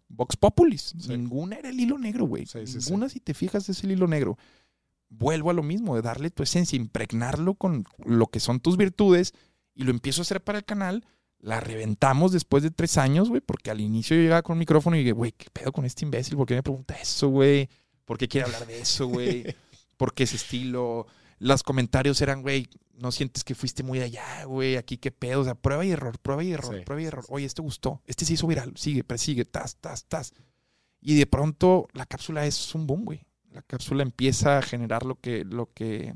Vox Populis. Ninguna era el hilo negro, güey. Ninguna, si te fijas, es el hilo negro. Vuelvo a lo mismo, de darle tu esencia, impregnarlo con lo que son tus virtudes, y lo empiezo a hacer para el canal. La reventamos después de tres años, güey, porque al inicio yo llegaba con un micrófono y dije, güey, ¿qué pedo con este imbécil? ¿Por qué me pregunta eso, güey? ¿Por qué quiere hablar de eso, güey? [LAUGHS] ¿Por qué ese estilo? Los comentarios eran, güey, no sientes que fuiste muy allá, güey, aquí qué pedo, o sea, prueba y error, prueba y error, prueba y error. Oye, este gustó, este se hizo viral, sigue, persigue, tas, tas, tas. Y de pronto la cápsula es un boom, güey. La cápsula empieza a generar lo que, lo que,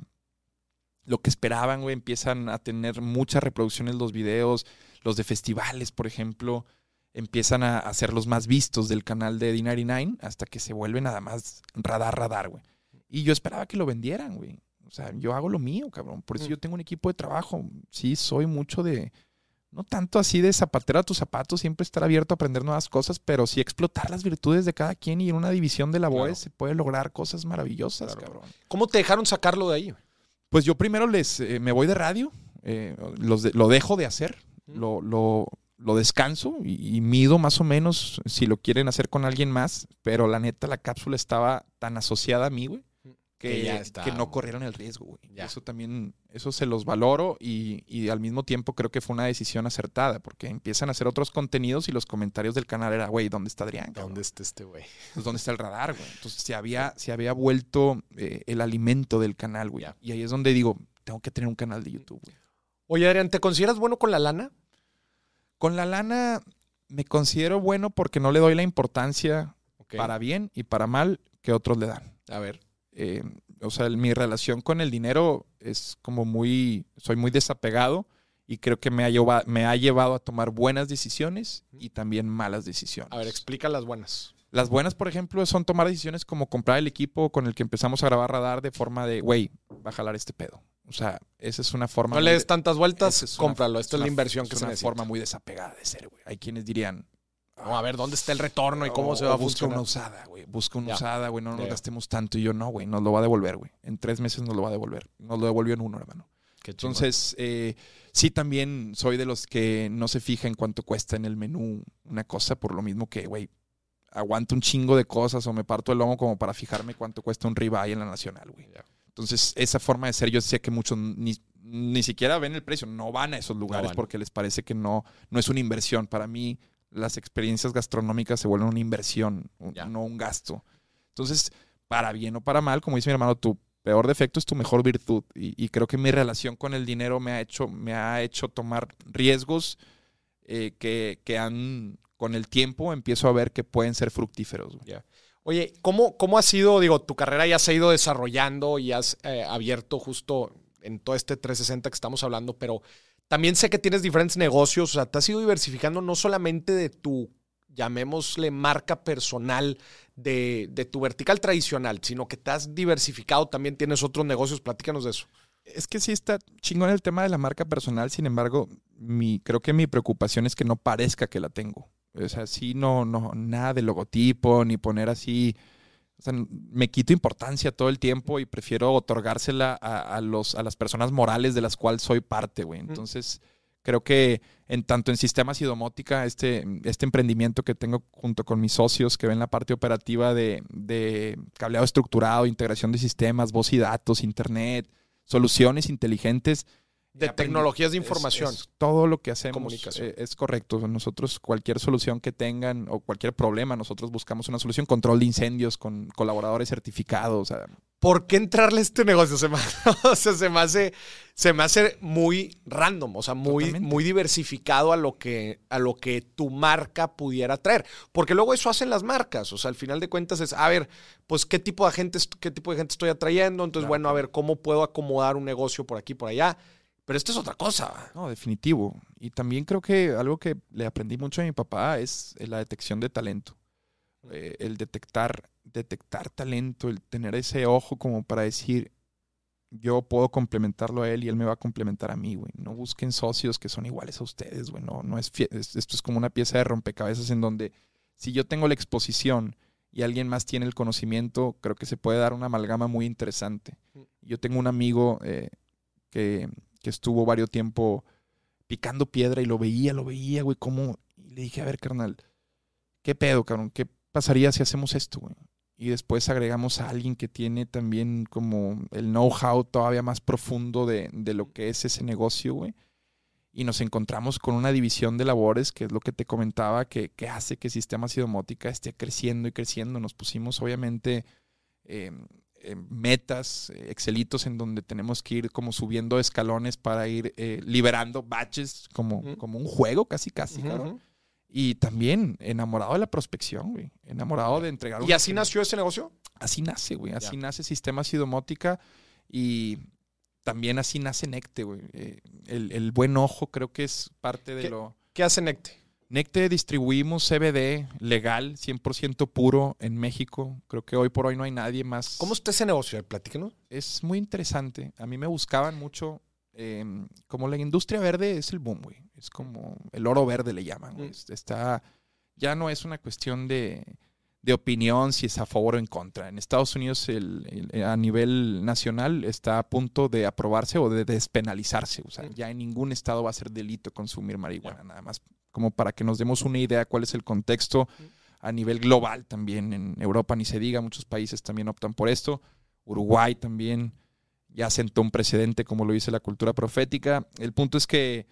lo que esperaban, güey. Empiezan a tener muchas reproducciones los videos, los de festivales, por ejemplo. Empiezan a, a ser los más vistos del canal de D99 hasta que se vuelve nada más radar, radar, güey. Y yo esperaba que lo vendieran, güey. O sea, yo hago lo mío, cabrón. Por eso mm. yo tengo un equipo de trabajo. Sí, soy mucho de, no tanto así de zapatero a tus zapatos, siempre estar abierto a aprender nuevas cosas, pero sí explotar las virtudes de cada quien y en una división de labores se puede lograr cosas maravillosas, cabrón. ¿Cómo te dejaron sacarlo de ahí? Pues yo primero les, eh, me voy de radio, eh, lo dejo de hacer, lo, lo, lo, descanso y, y, mido más o menos si lo quieren hacer con alguien más, pero la neta la cápsula estaba tan asociada a mí, güey, que, que, no corrieron el riesgo, güey. Eso también, eso se los valoro y, y, al mismo tiempo creo que fue una decisión acertada porque empiezan a hacer otros contenidos y los comentarios del canal era, güey, ¿dónde está Adrián? ¿Dónde está este güey? Pues, ¿Dónde está el radar, güey? Entonces se había, se había vuelto eh, el alimento del canal, güey. Y ahí es donde digo, tengo que tener un canal de YouTube, güey. Oye, Adrián, ¿te consideras bueno con la lana? Con la lana me considero bueno porque no le doy la importancia para bien y para mal que otros le dan. A ver. Eh, o sea, mi relación con el dinero es como muy, soy muy desapegado y creo que me ha, llevado, me ha llevado a tomar buenas decisiones y también malas decisiones. A ver, explica las buenas. Las buenas, por ejemplo, son tomar decisiones como comprar el equipo con el que empezamos a grabar radar de forma de, güey, va a jalar este pedo. O sea, esa es una forma. No le des tantas vueltas, cómpralo. Esta es, la inversión que se necesita. Es una forma muy desapegada de ser, güey. Hay quienes dirían, a ver, ¿dónde está el retorno y cómo se va a buscar una usada, güey. Busca una usada, güey. No nos gastemos tanto. Y yo, no, güey. Nos lo va a devolver, güey. En tres meses nos lo va a devolver. Nos lo devolvió en uno, hermano. Entonces, eh, sí, también soy de los que no se fija en cuánto cuesta en el menú una cosa, por lo mismo que, güey, aguanto un chingo de cosas o me parto el lomo como para fijarme cuánto cuesta un ribeye en la nacional, güey. Entonces, esa forma de ser, yo sé que muchos ni, ni siquiera ven el precio, no van a esos lugares porque les parece que no, no es una inversión. Para mí, las experiencias gastronómicas se vuelven una inversión, no un gasto. Entonces, para bien o para mal, como dice mi hermano, tu peor defecto es tu mejor virtud. Y, creo que mi relación con el dinero me ha hecho, me ha hecho tomar riesgos eh, que, han, con el tiempo, empiezo a ver que pueden ser fructíferos. Oye, ¿cómo, ¿cómo ha sido, digo, tu carrera ya se ha ido desarrollando y has eh, abierto justo en todo este 360 que estamos hablando, pero también sé que tienes diferentes negocios, o sea, te has ido diversificando no solamente de tu, llamémosle marca personal de, de, tu vertical tradicional, sino que te has diversificado, también tienes otros negocios, platícanos de eso. Es que sí está chingón el tema de la marca personal, sin embargo, mi, creo que mi preocupación es que no parezca que la tengo. O sea, sí, no, no, nada de logotipo, ni poner así. O sea, me quito importancia todo el tiempo y prefiero otorgársela a, los, a las personas morales de las cuales soy parte, güey. Entonces, creo que en tanto en sistemas y domótica, este, este emprendimiento que tengo junto con mis socios que ven la parte operativa de, de cableado estructurado, integración de sistemas, voz y datos, internet, soluciones inteligentes, de tecnologías de información. todo lo que hacemos Comunicación. Eh, es correcto. Nosotros, cualquier solución que tengan o cualquier problema, nosotros buscamos una solución. Control de incendios con colaboradores certificados. ¿Por qué entrarle a este negocio? Se me, [LAUGHS] se me, hace, se me hace muy random, o sea, muy, muy diversificado a lo, que, a lo que tu marca pudiera traer. Porque luego eso hacen las marcas. O sea, al final de cuentas es, a ver, pues qué tipo de gente, qué tipo de gente estoy atrayendo. Entonces, bueno, a ver, ¿cómo puedo acomodar un negocio por aquí, por allá? Pero esto es otra cosa. No, definitivo. Y también creo que algo que le aprendí mucho a mi papá es la detección de talento. Eh, el detectar, detectar talento, el tener ese ojo como para decir, yo puedo complementarlo a él y él me va a complementar a mí, güey. No busquen socios que son iguales a ustedes, güey. No, no es, esto es como una pieza de rompecabezas en donde si yo tengo la exposición y alguien más tiene el conocimiento, creo que se puede dar una amalgama muy interesante. Mm. Yo tengo un amigo eh, que que estuvo varios tiempo picando piedra y lo veía, lo veía, güey, cómo... Y le dije, a ver, carnal, ¿qué pedo, cabrón? ¿Qué pasaría si hacemos esto, güey? Y después agregamos a alguien que tiene también como el know-how todavía más profundo de, de, lo que es ese negocio, güey. Y nos encontramos con una división de labores, que es lo que te comentaba, que, que hace que Sistemas y Domótica esté creciendo y creciendo. Nos pusimos, obviamente, eh, eh, metas, eh, excelitos en donde tenemos que ir como subiendo escalones para ir eh, liberando batches como, como un juego casi casi, Y también enamorado de la prospección, güey. Enamorado de entregar. ¿Y así nació ese negocio? Así nace, güey. Así nace Sistemas y Domótica y también así nace Necte, güey. el, el, buen ojo creo que es parte de lo... ¿Qué hace Necte? Necte distribuimos CBD legal, 100% puro en México. Creo que hoy por hoy no hay nadie más. ¿Cómo está ese negocio? Platíquenos. Es muy interesante. A mí me buscaban mucho. Em, como la industria verde es el boom, güey. Es como el oro verde le llaman, güey. Mm. Está, ya no es una cuestión de, de, opinión si es a favor o en contra. En Estados Unidos el, a nivel nacional está a punto de aprobarse o de despenalizarse. O sea, mm. ya en ningún estado va a ser delito consumir marihuana, nada más como para que nos demos una idea cuál es el contexto a nivel global también. En Europa ni se diga, muchos países también optan por esto. Uruguay también ya sentó un precedente como lo dice la cultura profética. El punto es que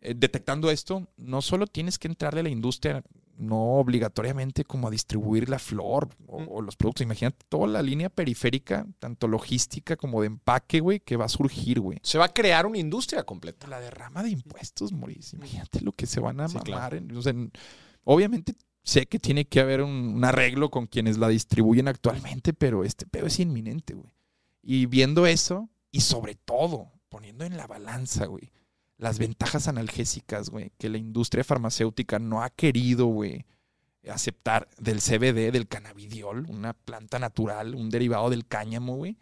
eh, detectando esto, no solo tienes que entrar de la industria no obligatoriamente como a distribuir la flor o, los productos. Imagínate toda la línea periférica, tanto logística como de empaque, güey, que va a surgir, güey. Se va a crear una industria completa. La derrama de impuestos, Mauricio. Imagínate lo que se van a mamar. obviamente sé que tiene que haber un, arreglo con quienes la distribuyen actualmente, pero este pedo es inminente, güey. Y viendo eso, y sobre todo, poniendo en la balanza, güey las ventajas analgésicas, güey, que la industria farmacéutica no ha querido, güey, aceptar del CBD, del cannabidiol, una planta natural, un derivado del cáñamo, güey,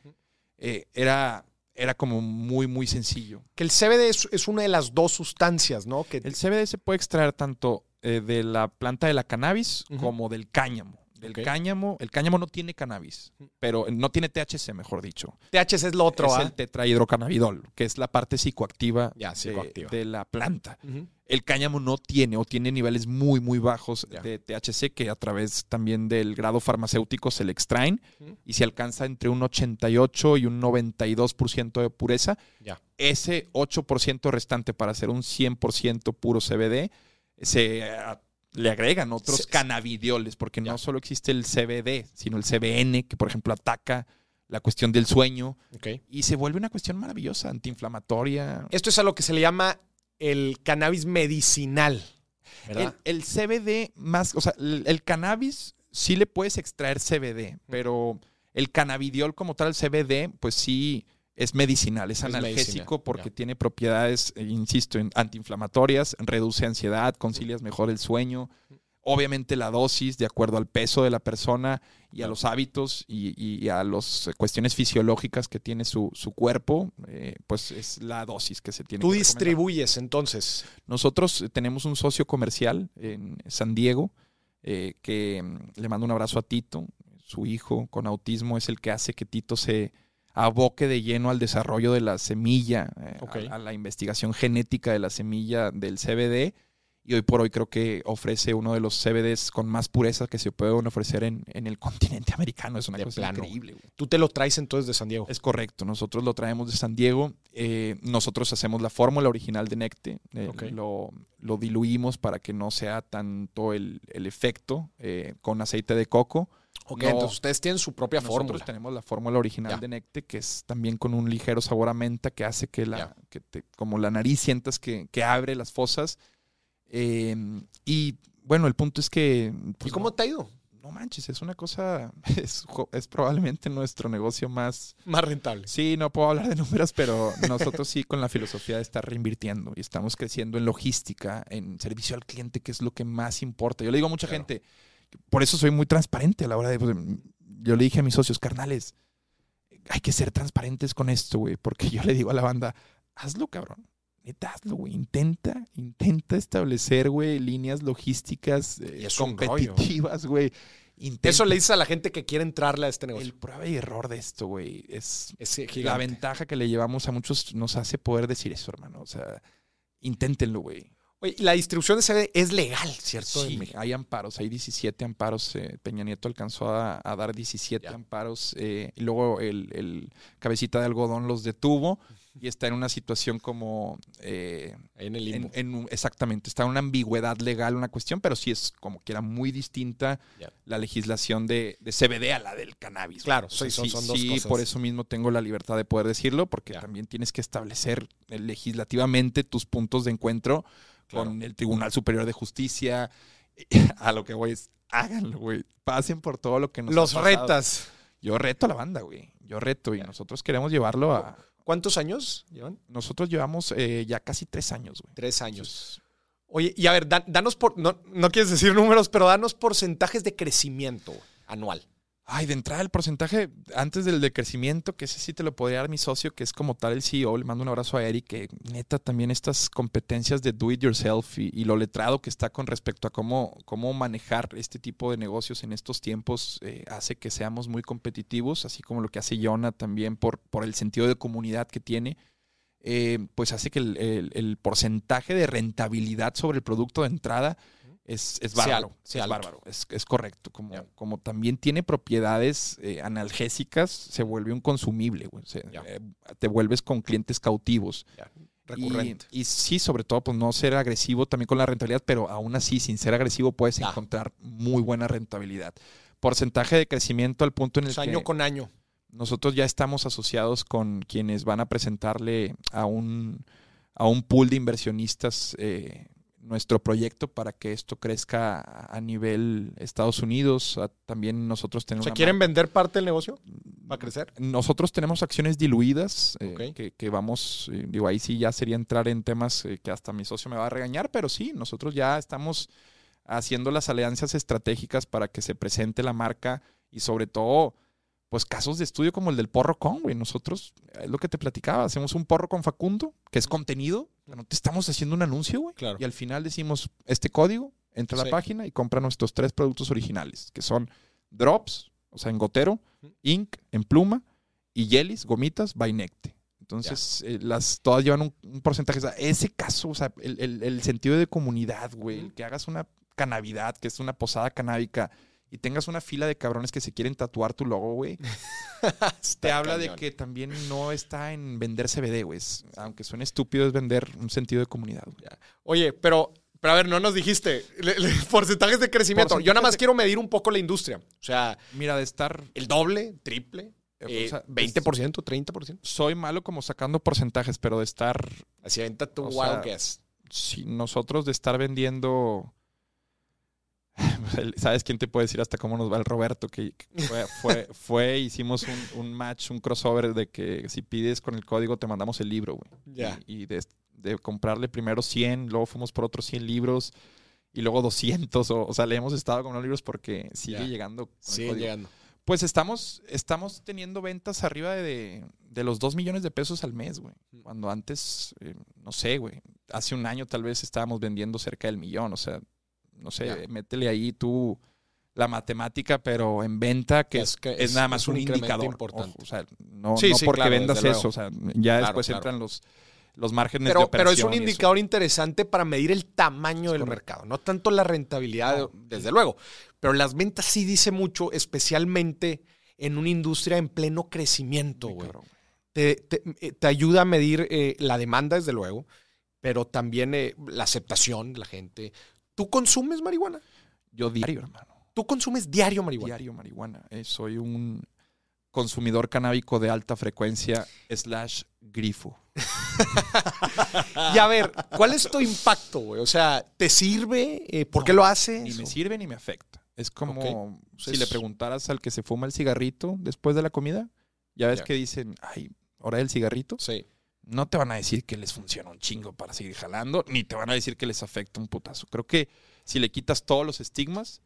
eh, era, era como muy, muy sencillo. Que el CBD es, una de las dos sustancias, ¿no? Que... El CBD se puede extraer tanto eh, de la planta de la cannabis como del cáñamo. El cáñamo, el cáñamo no tiene cannabis, pero no tiene THC, mejor dicho. THC es lo otro, Es el tetrahidrocannabidol, que es la parte psicoactiva, De, la planta. El cáñamo no tiene o tiene niveles muy, muy bajos de THC que a través también del grado farmacéutico se le extraen y se alcanza entre un 88 y un 92% de pureza. Ese 8% restante para hacer un 100% puro CBD se le agregan otros cannabidioles, porque no solo existe el CBD, sino el CBN, que por ejemplo ataca la cuestión del sueño. Y se vuelve una cuestión maravillosa, antiinflamatoria. Esto es a lo que se le llama el cannabis medicinal. ¿verdad? El, CBD más, o sea, el, cannabis sí le puedes extraer CBD, pero el cannabidiol como tal, el CBD, pues sí es medicinal, es, analgésico porque tiene propiedades, eh, insisto, antiinflamatorias, reduce ansiedad, concilias mejor el sueño. Obviamente la dosis, de acuerdo al peso de la persona y a los hábitos y, a las cuestiones fisiológicas que tiene su, cuerpo, eh, pues es la dosis que se tiene. ¿Tú distribuyes entonces? Nosotros tenemos un socio comercial en San Diego eh, que mm, le mando un abrazo a Tito, su hijo con autismo es el que hace que Tito se aboque de lleno al desarrollo de la semilla, eh, a la investigación genética de la semilla del CBD y hoy por hoy creo que ofrece uno de los CBDs con más pureza que se pueden ofrecer en, el [LAUGHS] continente americano. Es una cosa increíble. Tú te lo traes entonces de San Diego. Es correcto, nosotros lo traemos de San Diego. Eh, nosotros hacemos la fórmula original de Necte, eh, lo, diluimos para que no sea tanto el, efecto eh, con aceite de coco. Ok, entonces ustedes tienen su propia fórmula. Nosotros tenemos la fórmula original de Necte, que es también con un ligero sabor a menta que hace que, la, que como la nariz sientas que, que abre las fosas Em, y bueno, el punto es que... Pues, ¿Y cómo te ha ido? No manches, es una cosa, [LAUGHS] es, probablemente nuestro negocio más... Más rentable. Sí, no puedo hablar de números, pero nosotros sí con la filosofía de estar reinvirtiendo y estamos creciendo en logística, en servicio al cliente, que es lo que más importa. Yo le digo a mucha gente, por eso soy muy transparente a la hora de... Pues, yo le dije a mis socios, carnales, hay que ser transparentes con esto, güey, porque yo le digo a la banda, hazlo, cabrón neta, güey. Intenta, intenta establecer, güey, líneas logísticas eh, competitivas, güey. Eso le dices a la gente que quiere entrarle a este negocio. El prueba y error de esto, güey, es, la ventaja que le llevamos a muchos nos hace poder decir eso, hermano. O sea, inténtenlo, güey. Oye, la distribución de CD es legal, ¿cierto? Sí, hay amparos, hay 17 amparos. Eh, Peña Nieto alcanzó a, dar 17 amparos. Eh, y luego el, el, cabecita de algodón los detuvo y está en una situación como... Eh, en el limbo. exactamente, está en una ambigüedad legal una cuestión, pero sí es como que era muy distinta la legislación de, CBD a la del cannabis. Claro, sí, son, dos cosas. por eso mismo tengo la libertad de poder decirlo, porque también tienes que establecer eh, legislativamente tus puntos de encuentro con el Tribunal Superior de Justicia. [LAUGHS] A lo que voy es, háganlo, güey. Pasen por todo lo que nos Los retas. Yo reto a la banda, güey. Yo reto y nosotros queremos llevarlo a ¿Cuántos años llevan? Nosotros llevamos eh, ya casi tres años, güey. Tres años. Oye, y a ver, danos por, no, no quieres decir números, pero danos porcentajes de crecimiento anual. Ay, de entrada el porcentaje antes del de crecimiento, que ese sí te lo podría dar mi socio, que es como tal el CEO. Le mando un abrazo a Eric, que neta también estas competencias de do it yourself y, lo letrado que está con respecto a cómo, cómo manejar este tipo de negocios en estos tiempos eh, hace que seamos muy competitivos, así como lo que hace Jonah también por, por el sentido de comunidad que tiene. Eh, pues hace que el, el porcentaje de rentabilidad sobre el producto de entrada es, es bárbaro. es bárbaro, es, correcto. Como, como también tiene propiedades eh, analgésicas, se vuelve un consumible, eh, te vuelves con clientes cautivos. Recurrente. Y, sí, sobre todo, pues no ser agresivo también con la rentabilidad, pero aún así, sin ser agresivo, puedes encontrar muy buena rentabilidad. Porcentaje de crecimiento al punto en el que. Año con año. Nosotros ya estamos asociados con quienes van a presentarle a un, a un pool de inversionistas eh, nuestro proyecto para que esto crezca a nivel Estados Unidos. También nosotros tenemos... ¿Se quieren vender parte del negocio para crecer? Nosotros tenemos acciones diluidas eh, que, vamos, eh, digo, ahí sí ya sería entrar en temas eh, que hasta mi socio me va a regañar, pero sí, nosotros ya estamos haciendo las alianzas estratégicas para que se presente la marca y sobre todo pues casos de estudio como el del porro con, güey. Nosotros, es lo que te platicaba, hacemos un porro con Facundo, que es contenido, no te estamos haciendo un anuncio, güey. Claro. Y al final decimos, este código, entra a la página y compra nuestros tres productos originales, que son drops, o sea, en gotero, ink, en pluma, y jellies, gomitas, Necte. Entonces, eh, las, todas llevan un, porcentaje. O sea, ese caso, o sea, el, sentido de comunidad, güey, que hagas una canavidad, que es una posada canábica, y tengas una fila de cabrones que se quieren tatuar tu logo, güey, [LAUGHS] te habla de que también no está en vender CBD, güey. Aunque suene estúpido, es vender un sentido de comunidad. Oye, pero, pero a ver, no nos dijiste [LAUGHS] porcentajes de crecimiento. Yo nada más quiero medir un poco la industria. O sea, mira, de estar el doble, triple. Eh, 20%, 30%. Soy malo como sacando porcentajes, pero de estar. Así aventa tu wild guess. Si nosotros de estar vendiendo [LAUGHS] ¿Sabes quién te puede decir hasta cómo nos va el Roberto? Que fue, fue, [LAUGHS] fue hicimos un, match, un crossover de que si pides con el código te mandamos el libro, güey. Y, de, comprarle primero 100, luego fuimos por otros 100 libros y luego 200, o, o sea, le hemos estado con los libros porque sigue llegando. Sigue llegando. Pues estamos, estamos teniendo ventas arriba de, de los 2 millones de pesos al mes, güey. Mm. Cuando antes, eh, no sé, güey, hace un año tal vez estábamos vendiendo cerca del millón, o sea, no sé, métele ahí tú la matemática, pero en venta, que es, Es que es es- nada más es un indicador. importante. Ojo, o sea, no, Sí, no sí, porque claro, vendas eso, o sea, ya Claro, después claro. entran los, los márgenes Pero, de pero es un operación indicador interesante para medir el tamaño del correcto. mercado, no tanto la rentabilidad, No. desde luego, pero las ventas sí dice mucho, especialmente en una industria en pleno crecimiento, güey. Te, te- eh, te ayuda a medir eh, la demanda, desde luego, pero también eh, la aceptación de la gente. ¿Tú consumes marihuana? Yo diario, hermano. ¿Tú consumes diario marihuana? Diario marihuana. Eh, soy un consumidor canábico de alta frecuencia slash grifo. [LAUGHS] Y a ver, ¿cuál es tu impacto, güey? O sea, ¿te sirve? Eh, ¿Por qué lo haces? Ni me sirve ni me afecta. Es como Ok. si le preguntaras al que se fuma el cigarrito después de la comida. Ya ves que dicen, ay, hora del cigarrito. Sí. No te van a decir que les funciona un chingo para seguir jalando, ni te van a decir que les afecta un putazo. Creo que si le quitas todos los estigmas,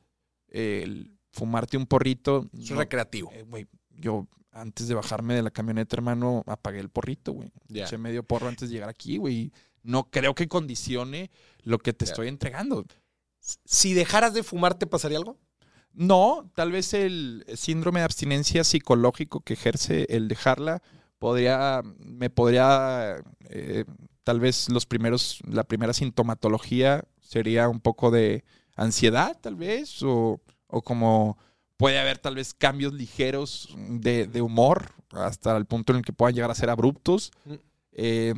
el fumarte un porrito. Es no- recreativo. eh, yo antes de bajarme de la camioneta, hermano, apagué el porrito, güey. Ya. Eché medio porro antes de llegar aquí, güey. No creo que condicione lo que te estoy entregando. Si dejaras de fumar, ¿te pasaría algo? No, tal vez el síndrome de abstinencia psicológico que ejerce el dejarla podría, me podría, eh, tal vez los primeros, la primera sintomatología sería un poco de ansiedad, tal vez, o, o como puede haber tal vez cambios ligeros de, de humor hasta el punto en el que puedan llegar a ser abruptos. Mm. Eh,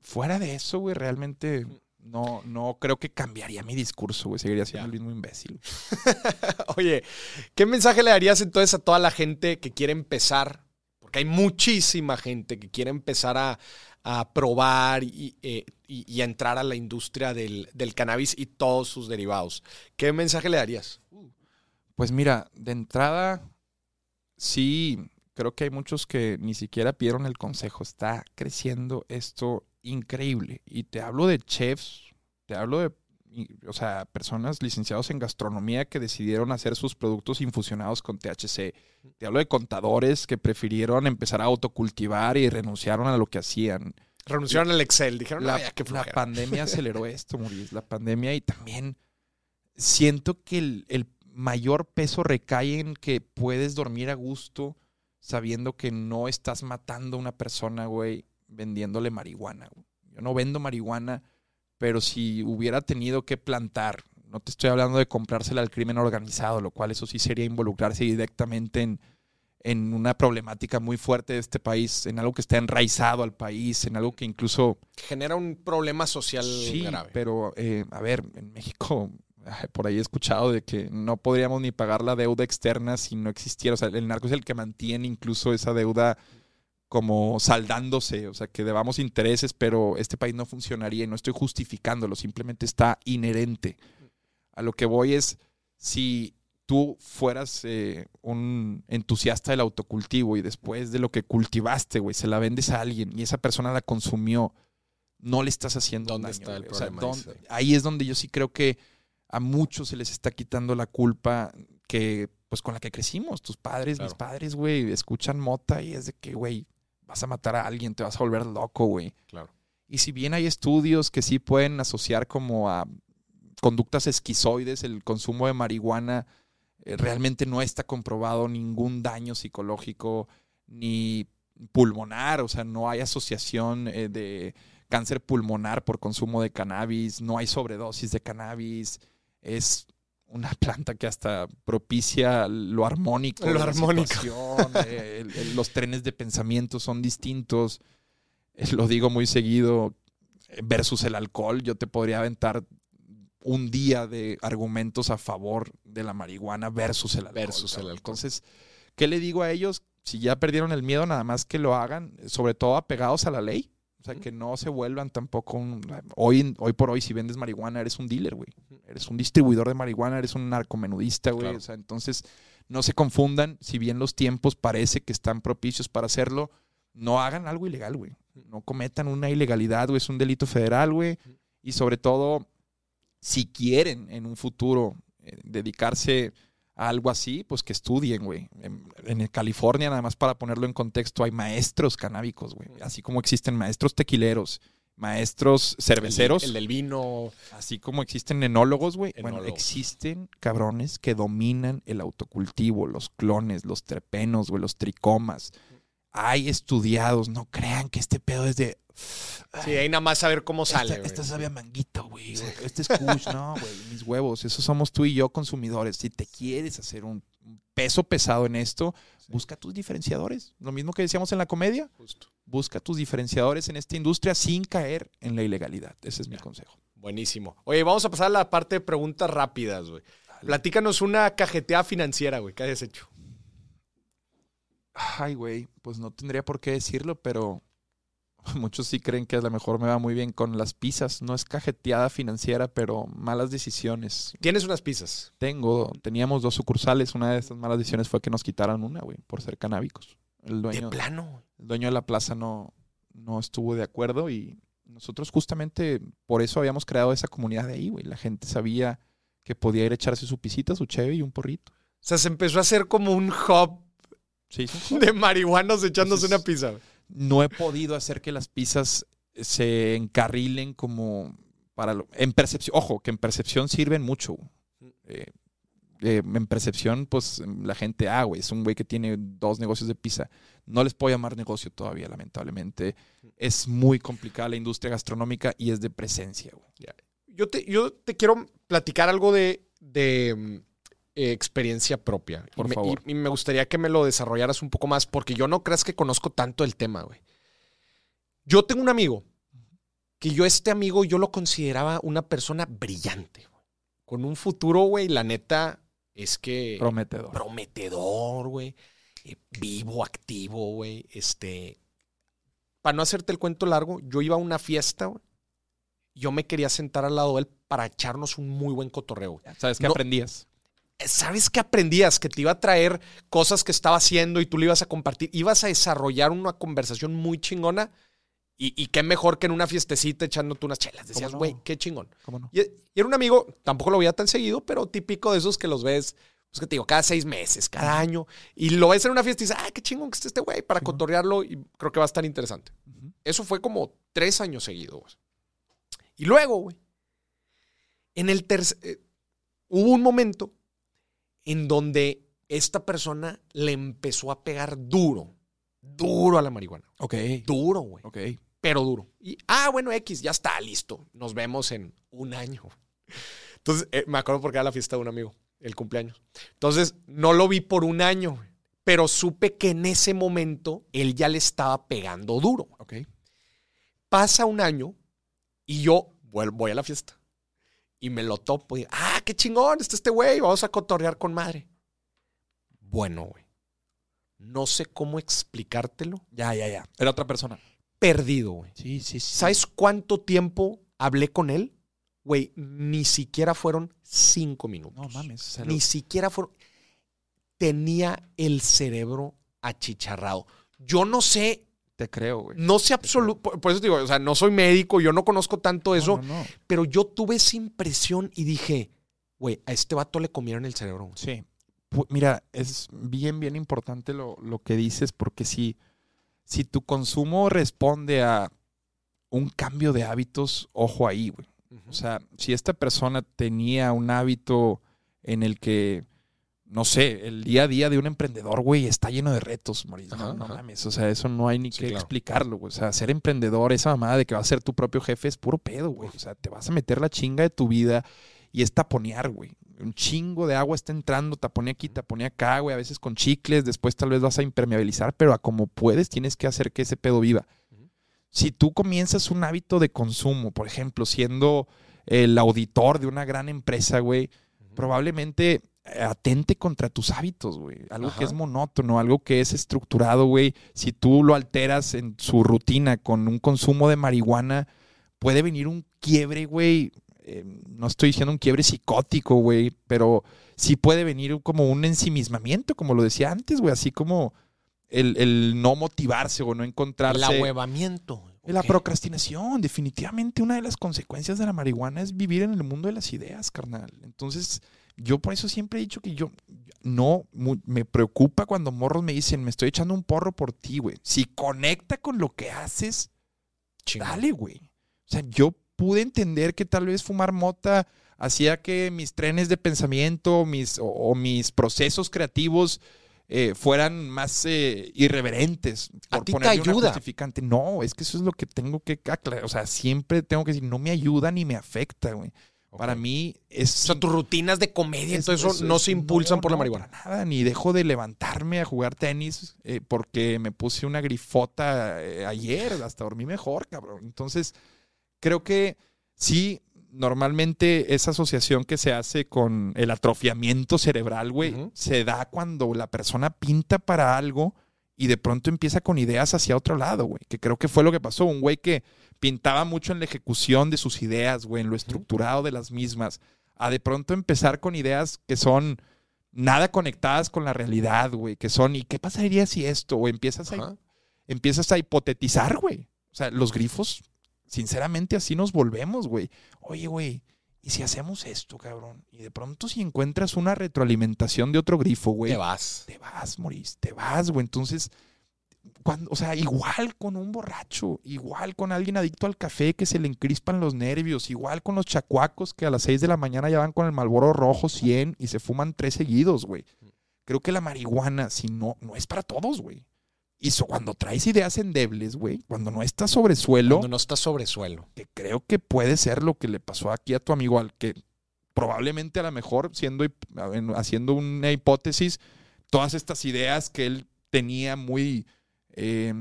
fuera de eso, güey, realmente Mm. no, no creo que cambiaría mi discurso, güey, seguiría siendo el mismo imbécil. [LAUGHS] Oye, ¿qué mensaje le darías entonces a toda la gente que quiere empezar? Porque hay muchísima gente que quiere empezar a, a probar y, eh, y- a entrar a la industria del, del cannabis y todos sus derivados. ¿Qué mensaje le darías? Pues mira, de entrada, sí, creo que hay muchos que ni siquiera pidieron el consejo. Está creciendo esto increíble. Y te hablo de chefs, te hablo de, o sea, personas licenciados en gastronomía que decidieron hacer sus productos infusionados con THC. Te hablo de contadores que prefirieron empezar a autocultivar y renunciaron a lo que hacían. Renunciaron al Excel, dijeron, La, "No, ya, qué la flojera". pandemia [LAUGHS] aceleró esto, Maurice. La pandemia y también siento que el, el mayor peso recae en que puedes dormir a gusto sabiendo que no estás matando a una persona, güey, vendiéndole marihuana. güey. Yo no vendo marihuana, pero si hubiera tenido que plantar, no te estoy hablando de comprársela al crimen organizado, lo cual eso sí sería involucrarse directamente en, en una problemática muy fuerte de este país, en algo que está enraizado al país, en algo que incluso Genera un problema social Sí, grave. pero eh, a ver, en México, por ahí he escuchado de que no podríamos ni pagar la deuda externa si no existiera. O sea, el narco es el que mantiene incluso esa deuda como saldándose, o sea, que debamos intereses, pero este país no funcionaría y no estoy justificándolo, simplemente está inherente. A lo que voy es, si tú fueras eh, un entusiasta del autocultivo y después de lo que cultivaste, güey, se la vendes a alguien y esa persona la consumió, no le estás haciendo ¿Dónde daño, está el. O sea, problema ahí es donde yo sí creo que a muchos se les está quitando la culpa que, pues, con la que crecimos. Tus padres, mis padres, güey, escuchan mota y es de que, güey, vas a matar a alguien, te vas a volver loco, güey. Claro. Y si bien hay estudios que sí pueden asociar como a conductas esquizoides el consumo de marihuana, eh, realmente no está comprobado ningún daño psicológico ni pulmonar, o sea, no hay asociación eh, de cáncer pulmonar por consumo de cannabis, no hay sobredosis de cannabis, es una [LAUGHS] planta que hasta propicia lo armónico. Lo armónico. eh, el- el- los trenes de pensamiento son distintos. Eh, Lo digo muy seguido, eh, versus el alcohol, yo te podría aventar un día de argumentos a favor de la marihuana versus el alcohol. Versus el alcohol. Entonces, ¿qué le digo a ellos? Si ya perdieron el miedo, nada más que lo hagan, sobre todo apegados a la ley. O sea, que no se vuelvan tampoco un... Hoy, hoy por hoy, si vendes marihuana, eres un dealer, güey. Eres un distribuidor de marihuana, eres un narcomenudista, güey. Claro. O sea, entonces, no se confundan. Si bien los tiempos parece que están propicios para hacerlo, no hagan algo ilegal, güey. No cometan una ilegalidad, güey. Es un delito federal, güey. Y sobre todo, si quieren en un futuro eh, dedicarse algo así, pues que estudien, güey. En, en California, nada más para ponerlo en contexto, hay maestros canábicos, güey. Así como existen maestros tequileros, maestros cerveceros. El, del vino. Así como existen enólogos, güey. Bueno, existen cabrones que dominan el autocultivo, los clones, los trepenos, güey, los tricomas. Hay estudiados, no crean que este pedo es de. Sí, ahí nada más saber cómo sale. Esta, esta sabe a manguito, güey. Este es kush, no, güey. Mis huevos. Eso somos tú y yo consumidores. Si te quieres hacer un peso pesado en esto, busca tus diferenciadores. Lo mismo que decíamos en la comedia. Justo. Busca tus diferenciadores en esta industria sin caer en la ilegalidad. Ese es mi consejo. Buenísimo. Oye, vamos a pasar a la parte de preguntas rápidas, güey. Platícanos una cajeteada financiera, güey, que hayas hecho. Ay, güey, pues no tendría por qué decirlo, pero [LAUGHS] muchos sí creen que a lo mejor me va muy bien con las pizzas. No es cajeteada financiera, pero malas decisiones. Tienes unas pizzas. Tengo, teníamos dos sucursales. Una de estas malas decisiones fue que nos quitaran una, güey, por ser canábicos. El De dueño, plano. güey. el dueño de la plaza no, no estuvo de acuerdo y nosotros justamente por eso habíamos creado esa comunidad de ahí, güey. La gente sabía que podía ir a echarse su pisita, su cheve y un porrito. O sea, se empezó a hacer como un hub Sí, [LAUGHS] de marihuanos echándose Entonces- una pizza. no he podido hacer que las pizzas se encarrilen como para lo- en percepción ojo que en percepción sirven mucho. Eh, eh, en percepción pues la gente ah güey es un güey que tiene dos negocios de pizza. No les puedo llamar negocio todavía lamentablemente. Es muy complicada la industria gastronómica y es de presencia güey. Yo te, yo te quiero platicar algo de, de, mm, eh, experiencia propia. Por y me, favor. Y, y me gustaría que me lo desarrollaras un poco más, porque yo no creas que conozco tanto el tema, güey. Yo tengo un amigo que yo, este amigo, yo lo consideraba una persona brillante, güey. Con un futuro, güey, la neta es que prometedor prometedor, güey. eh, vivo, activo, güey. Este. Para no hacerte el cuento largo, yo iba a una fiesta, güey. Yo me quería sentar al lado de él para echarnos un muy buen cotorreo. güey. sabes que No- aprendías ¿Sabes qué aprendías? Que te iba a traer cosas que estaba haciendo y tú le ibas a compartir. Ibas a desarrollar una conversación muy chingona. Y, y qué mejor que en una fiestecita echándote unas chelas. Decías, no? güey, qué chingón. cómo no Y, y era un amigo, tampoco lo veía tan seguido, pero típico de esos que los ves, pues que te digo, cada seis meses, cada año. Y lo ves en una fiesta y dices, ah, qué chingón que esté este güey para cotorrearlo. Y creo que va a estar interesante. Eso fue como tres años seguidos. Y luego, güey, en el tercer... hubo un momento en donde esta persona le empezó a pegar duro, duro a la marihuana. ok Duro, güey ok pero duro. Y, ah, bueno, X, ya está, listo. Nos vemos en un año. Entonces, eh, me acuerdo porque era la fiesta de un amigo, el cumpleaños. Entonces, no lo vi por un año, güey, pero supe que en ese momento él ya le estaba pegando duro. ok Pasa un año y yo voy a la fiesta y me lo topo y, ah, qué chingón, está este güey, vamos a cotorrear con madre. Bueno, güey, no sé cómo explicártelo. ya ya ya era otra persona Perdido, güey. sí sí sí ¿Sabes cuánto tiempo hablé con él? Güey, ni siquiera fueron cinco minutos. no mames Ni siquiera fueron. Tenía el cerebro achicharrado. Yo no sé, te creo güey no sé absoluto. Por, por eso te digo, o sea, no soy médico, yo no conozco tanto eso, No, no, no. pero yo tuve esa impresión y dije, güey, a este vato le comieron el cerebro. güey. Sí. Mira, es bien, bien importante lo, lo que dices, porque si, si tu consumo responde a un cambio de hábitos, ojo ahí, güey. O sea, si esta persona tenía un hábito en el que, no sé, el día a día de un emprendedor, güey, está lleno de retos, Mauricio. No, Ajá, no mames. O sea, eso no hay ni Sí, que claro. explicarlo, güey. O sea, ser emprendedor, esa mamada de que vas a ser tu propio jefe es puro pedo, güey. O sea, te vas a meter la chinga de tu vida y es taponear, güey. Un chingo de agua está entrando, tapone aquí, tapone acá, güey. A veces con chicles, después tal vez vas a impermeabilizar, pero a como puedes tienes que hacer que ese pedo viva. Si tú comienzas un hábito de consumo, por ejemplo, siendo el auditor de una gran empresa, güey, probablemente atente contra tus hábitos, güey. Algo Ajá. que es monótono, algo que es estructurado, güey. Si tú lo alteras en su rutina con un consumo de marihuana, puede venir un quiebre, güey. Eh, no estoy diciendo un quiebre psicótico, güey, pero sí puede venir como un ensimismamiento, como lo decía antes, güey, así como el, el no motivarse o no El encontrarse. ahuevamiento. güey. La procrastinación, definitivamente una de las consecuencias de la marihuana es vivir en el mundo de las ideas, carnal. Entonces, yo por eso siempre he dicho que yo no me preocupa cuando morros me dicen, me estoy echando un porro por ti, güey. Si conecta con lo que haces, Chingón. dale, güey. O sea, yo pude entender que tal vez fumar mota hacía que mis trenes de pensamiento mis, o, o mis procesos creativos eh, fueran más eh, irreverentes. ¿A por ti te ayuda? justificante. No, es que eso es lo que tengo que aclarar. O sea, siempre tengo que decir, no me ayuda ni me afecta, güey. Para mí es... O sea, tus rutinas de comedia, es- todo eso, es- no es- se impulsan no, por la marihuana. nada, ni dejo de levantarme a jugar tenis eh, porque me puse una grifota eh, ayer, hasta dormí mejor, cabrón. Entonces, creo que sí, normalmente esa asociación que se hace con el atrofiamiento cerebral, güey, se da cuando la persona pinta para algo y de pronto empieza con ideas hacia otro lado, güey. Que creo que fue lo que pasó. Un güey que pintaba mucho en la ejecución de sus ideas, güey, en lo estructurado de las mismas, a de pronto empezar con ideas que son nada conectadas con la realidad, güey, que son, ¿y qué pasaría si esto? O empiezas a, empiezas a hipotetizar, güey. O sea, los grifos, sinceramente, así nos volvemos, güey. Oye, güey, ¿y si hacemos esto, cabrón? Y de pronto si encuentras una retroalimentación de otro grifo, güey, Te vas. te vas, Maurice, te vas, güey. Entonces, cuando, o sea, igual con un borracho, igual con alguien adicto al café que se le encrispan los nervios, igual con los chacuacos que a las 6 de la mañana ya van con el Malboro rojo 100 y se fuman tres seguidos, güey. Creo que la marihuana, si no, no es para todos, güey. Y so- cuando traes ideas endebles, güey, cuando no estás sobre suelo, Cuando no estás sobre suelo. que creo que puede ser lo que le pasó aquí a tu amigo, al que probablemente a lo mejor, siendo, haciendo una hipótesis, todas estas ideas que él tenía muy eh,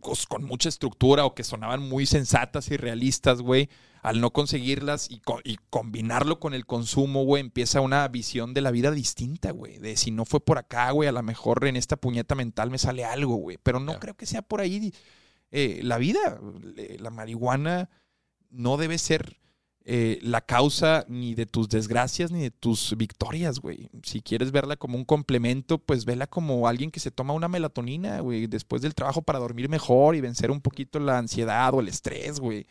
cos- con mucha estructura o que sonaban muy sensatas y realistas, güey, al no conseguirlas y, co- y combinarlo con el consumo, güey, empieza una visión de la vida distinta, güey. De si no fue por acá, güey, a lo mejor en esta puñeta mental me sale algo, güey. Pero no creo que sea por ahí eh, la vida. Eh, La marihuana no debe ser eh, la causa ni de tus desgracias ni de tus victorias, güey. Si quieres verla como un complemento, pues vela como alguien que se toma una melatonina, güey, después del trabajo para dormir mejor y vencer un poquito la ansiedad o el estrés, güey.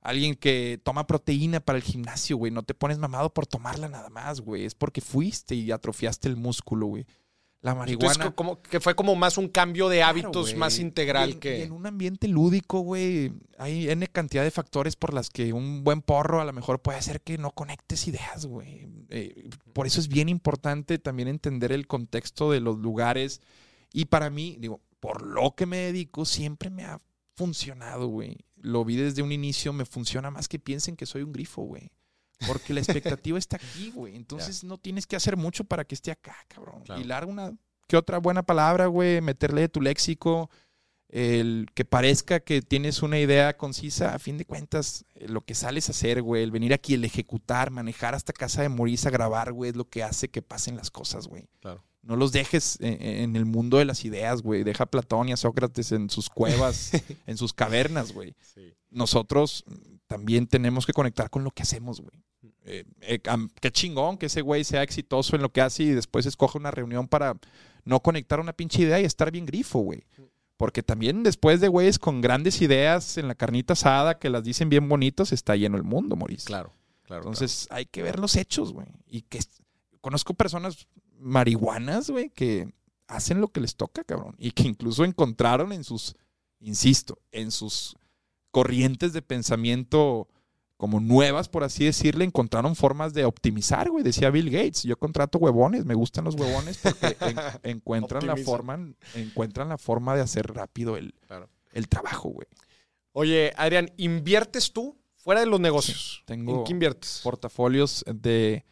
Alguien que toma proteína para el gimnasio, güey. No te pones mamado por tomarla nada más, güey. Es porque fuiste y atrofiaste el músculo, güey. La marihuana. Entonces, co- como, que fue como más un cambio de hábitos más integral Y en- que. y en un ambiente lúdico, güey, hay N cantidad de factores por las que un buen porro a lo mejor puede hacer que no conectes ideas, güey. Eh, por eso es bien importante también entender el contexto de los lugares. Y para mí, digo, por lo que me dedico, siempre me ha funcionado, güey. Lo vi desde un inicio, me funciona más que piensen que soy un grifo, güey. Porque la expectativa está aquí, güey. Entonces no tienes que hacer mucho para que esté acá, cabrón. Claro. Hilar una que otra buena palabra, güey, meterle de tu léxico, el que parezca que tienes una idea concisa, a fin de cuentas, eh, lo que sales a hacer, güey, el venir aquí, el ejecutar, manejar hasta casa de Maurice a grabar, güey, es lo que hace que pasen las cosas, güey. Claro. No los dejes en, en el mundo de las ideas, güey. Deja a Platón y a Sócrates en sus cuevas, [LAUGHS] en sus cavernas, güey nosotros también tenemos que conectar con lo que hacemos, güey. Eh, eh, qué chingón que ese güey sea exitoso en lo que hace y después escoge una reunión para no conectar una pinche idea y estar bien grifo, güey. Porque también después de güeyes con grandes ideas en la carnita asada que las dicen bien bonitos, está lleno el mundo, Maurice. Claro, claro. Entonces hay que ver los hechos, güey. Y que conozco personas marihuanas, güey, que hacen lo que les toca, cabrón. Y que incluso encontraron en sus, insisto, en sus corrientes de pensamiento como nuevas, por así decirle, encontraron formas de optimizar, güey. Decía Bill Gates, yo contrato huevones, me gustan los huevones porque en- [LAUGHS] encuentran la forma, encuentran la forma de hacer rápido el, Claro. el trabajo, güey. Oye, Adrián, ¿inviertes tú fuera de los negocios? tengo ¿En qué inviertes? portafolios de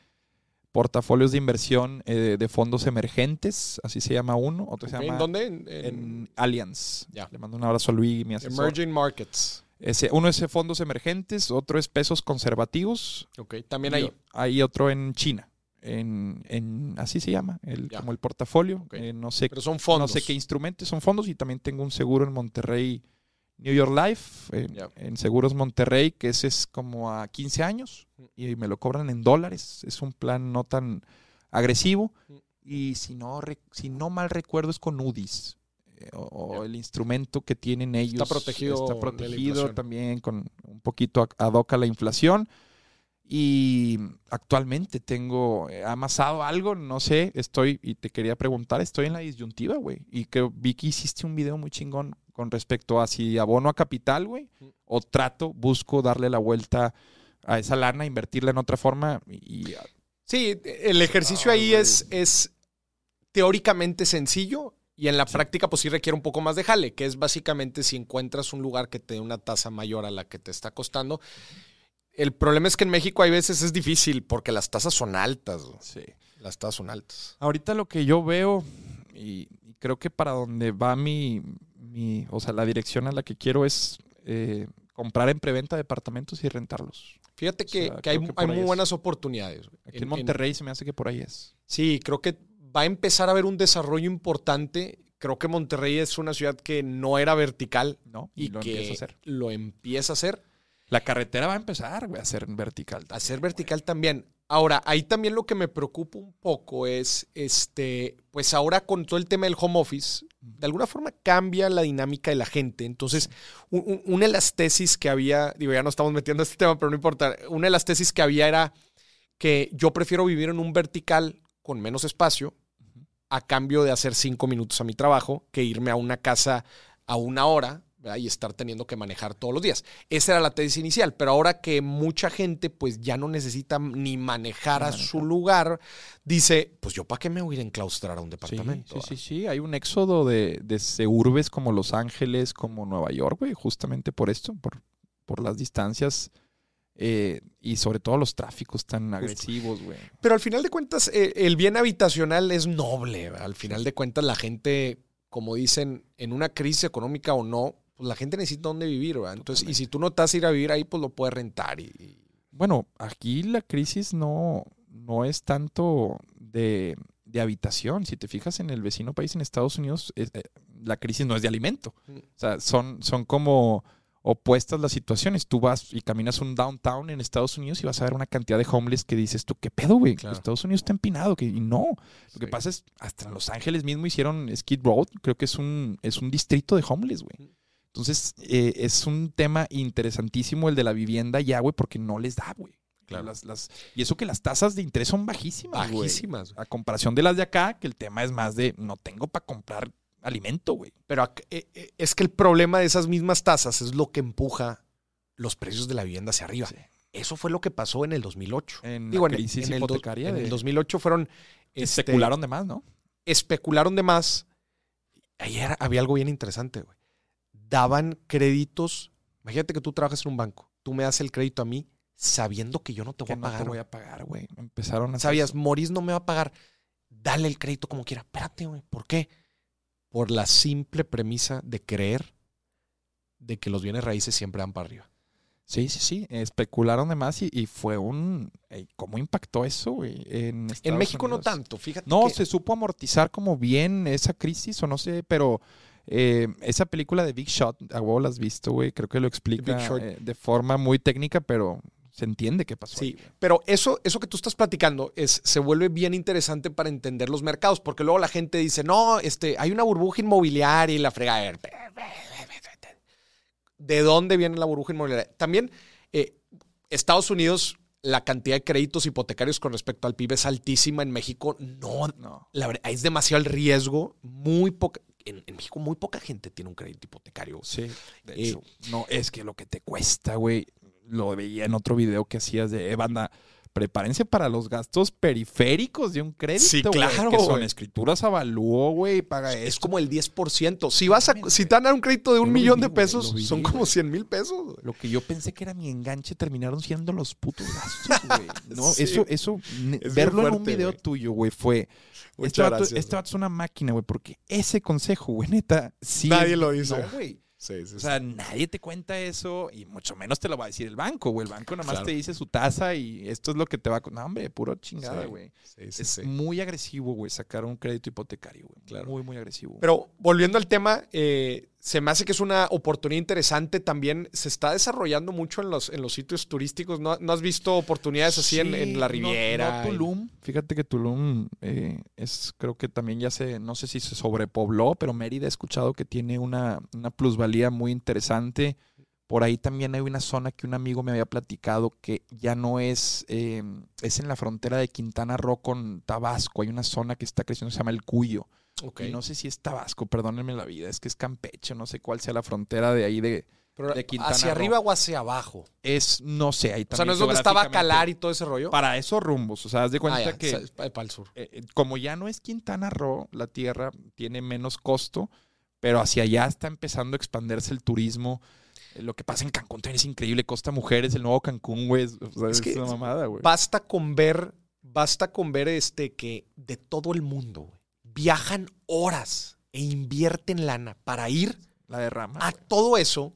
portafolios de inversión eh, de fondos emergentes, así se llama uno, otro se Ok, llama ¿En dónde? En, en en Allianz. Le mando un abrazo a Luis, mi asesor. Emerging Markets. Ese, uno es fondos emergentes, otro es pesos conservativos. Ok, también y ahí. o- Hay otro en China. En, en- así se llama, el, Ya. como el portafolio. Eh, no sé Pero son fondos. no sé qué instrumentos son fondos y también tengo un seguro en Monterrey, New York Life, en, Seguros Monterrey, que ese es como a 15 años y me lo cobran en dólares. Es un plan no tan agresivo Mm. y si no, re- si no mal recuerdo es con UDIs. O, o el instrumento que tienen ellos Está protegido está protegido también con un poquito a- ad hoc a la inflación. Y actualmente tengo eh, amasado algo, no sé, estoy, y te quería preguntar, estoy en la disyuntiva, güey. Y que vi que hiciste un video muy chingón con respecto a si abono a capital, güey, o trato, busco darle la vuelta a esa lana, invertirla en otra forma y, y- Sí, el ejercicio Ah, ahí güey. es, es teóricamente sencillo y en la práctica pues sí requiere un poco más de jale, que es básicamente si encuentras un lugar que te dé una tasa mayor a la que te está costando. El problema es que en México hay veces es difícil porque las tasas son altas. sí. Las tasas son altas. Ahorita lo que yo veo, y, creo que para donde va mi, mi, o sea, la dirección a la que quiero es eh, comprar en preventa departamentos y rentarlos. Fíjate O que, sea, que hay, que muy es. buenas oportunidades. Aquí en, Monterrey se me hace que por ahí es. Sí, creo que va a empezar a haber un desarrollo importante. Creo que Monterrey es una ciudad que no era vertical ¿No? y, lo que empieza a hacer. lo empieza a hacer. La carretera va a empezar, a ser vertical. A ser vertical también. Ahora, ahí también lo que me preocupa un poco es, este, pues ahora con todo el tema del home office, de alguna forma cambia la dinámica de la gente. Entonces, un- un- una de las tesis que había, digo, ya no estamos metiendo este tema, pero no importa, una de las tesis que había era que yo prefiero vivir en un vertical con menos espacio a cambio de hacer cinco minutos a mi trabajo que irme a una casa a una hora ¿verdad? y estar teniendo que manejar todos los días. Esa era la tesis inicial, pero ahora que mucha gente pues ya no necesita ni manejar a su lugar, dice, pues yo para qué me voy a ir a enclaustrar a un departamento. sí, sí, sí. Hay un éxodo de, de urbes como Los Ángeles, como Nueva York, güey, justamente por esto, por, por las distancias eh, y sobre todo los tráficos tan agresivos, güey. Pero al final de cuentas, eh, el bien habitacional es noble. ¿verdad? Al final de cuentas, la gente, como dicen, en una crisis económica o no, pues la gente necesita dónde vivir. ¿verdad? Entonces, y si tú no te vas a ir a vivir ahí, pues lo puedes rentar. Y, y- Bueno, aquí la crisis no, no es tanto de, de habitación. Si te fijas en el vecino país, en Estados Unidos, es- eh, la crisis no es de alimento. Mm. O sea, son, son como opuestas las situaciones. Tú vas y caminas un downtown en Estados Unidos y vas a ver una cantidad de homeless que dices tú, ¿qué pedo, güey? Claro. Estados Unidos está empinado. Que, y no. Lo que pasa es, hasta en Los Ángeles mismo hicieron Skid Road. Creo que es un, es un distrito de homeless, güey. Entonces, eh, es un tema interesantísimo el de la vivienda ya, güey, porque no les da, güey. Claro. Las- las- y eso que las tasas de interés son bajísimas, bajísimas. A comparación de las de acá, que el tema es más de no tengo para comprar alimento, güey. Pero eh, eh, es que el problema de esas mismas tasas es lo que empuja los precios de la vivienda hacia arriba. Sí. Eso fue lo que pasó en el 2008. En Digo, la en el- crisis en el hipotecaria. en de- el 2008 fueron... este, especularon de más, ¿no? especularon de más. Ayer había algo bien interesante, güey. Daban créditos. Imagínate que tú trabajas en un banco. Tú me das el crédito a mí sabiendo que yo no te voy Que a no pagar. te voy a pagar, güey. Empezaron a Sabías. Moris no me va a pagar. Dale el crédito como quiera. Espérate, güey. ¿Por qué? Por la simple premisa de creer de que los bienes raíces siempre van para arriba. Sí, sí, sí. Especularon de más y, y fue un. ¿Cómo impactó eso, güey? En, En México no tanto, fíjate. No, que- se supo amortizar como bien esa crisis, o no sé, pero eh, esa película de Big Shot, a huevo la has visto, güey. Creo que lo explica eh, de forma muy técnica, pero se entiende qué pasó. Sí, ahí, pero eso, eso que tú estás platicando es, se vuelve bien interesante para entender los mercados, porque luego la gente dice, no, este, hay una burbuja inmobiliaria y la frega. A ver, ¿De dónde viene la burbuja inmobiliaria? También, eh, Estados Unidos, la cantidad de créditos hipotecarios con respecto al PIB es altísima. En México, no, No. la verdad, es demasiado el riesgo. Muy poca, en, en México, muy poca gente tiene un crédito hipotecario. Sí, de Eh, hecho. No, es que lo que te cuesta, güey. Lo veía en otro video que hacías de, eh, banda, prepárense para los gastos periféricos de un crédito. Sí, güey, claro, Que son escrituras avalúo, güey, paga Es esto. como el 10%. Si vas a, si te dan un crédito de un Yo millón de pesos, son como güey. 100 mil pesos. Lo que yo pensé que era mi enganche terminaron siendo los putos gastos, [LAUGHS] güey. No, Sí. eso, eso, Es verlo en un video tuyo, güey, fue. Muchas Este vato, este vato es una máquina, güey, porque ese consejo, güey, neta, sí. Nadie lo dice. No, güey. Sí, sí, O sea, nadie te cuenta eso y mucho menos te lo va a decir el banco, güey. El banco nada más Claro. te dice su tasa y esto es lo que te va a... No, hombre, puro chingada, güey. es muy agresivo, güey, sacar un crédito hipotecario, güey. Claro. Muy, muy agresivo. Pero volviendo al tema, eh, se me hace que es una oportunidad interesante. También se está desarrollando mucho en los, en los sitios turísticos. ¿No, no has visto oportunidades así en, Sí, en la Riviera? no Tulum. Fíjate que Tulum eh, es, creo que también ya se, no sé si se sobrepobló, pero Mérida he escuchado que tiene una, una plusvalía muy interesante. Por ahí también hay una zona que un amigo me había platicado que ya no es, eh, es en la frontera de Quintana Roo con Tabasco. Hay una zona que está creciendo, se llama El Cuyo. Ok. Y no sé si es Tabasco, perdónenme la vida, es que es Campeche, no sé cuál sea la frontera de ahí de... Pero, de Quintana ¿Hacia Roo. arriba o hacia abajo? Es, no sé, ahí O sea, también ¿no es donde estaba Calar y todo ese rollo? Para esos rumbos, o sea, haz de cuenta Ah, ya, que para el sur. eh, eh, como ya no es Quintana Roo, la tierra tiene menos costo, pero hacia allá está empezando a expandirse el turismo. Eh, Lo que pasa en Cancún también es increíble. Costa Mujeres, el nuevo Cancún, güey. es- O sea, Es es, que- una mamada, güey. Basta con ver, basta con ver este que de todo el mundo güey, viajan horas e invierten lana para ir La derrama. a todo eso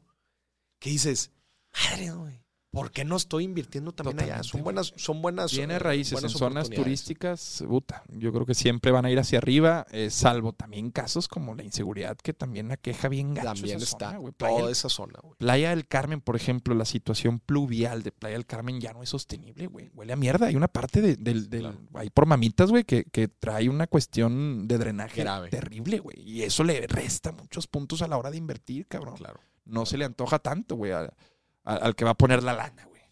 que dices, madre, güey, ¿por qué no estoy invirtiendo también allá? Totalmente, Son buenas, son buenas. Tiene eh, raíces buenas en zonas turísticas, puta, yo creo que siempre van a ir hacia arriba, eh, salvo también casos como la inseguridad que también aqueja bien gacho También esa está zona. Playa, toda esa zona, güey. Playa del Carmen, por ejemplo, la situación pluvial de Playa del Carmen ya no es sostenible, güey. Huele a mierda. Hay una parte de- del, del- Claro. ahí por mamitas, güey, que, que trae una cuestión de drenaje Grave. terrible, güey. Y eso le resta muchos puntos a la hora de invertir, cabrón. Claro. No se le antoja tanto, güey, a- al que va a poner la lana, güey.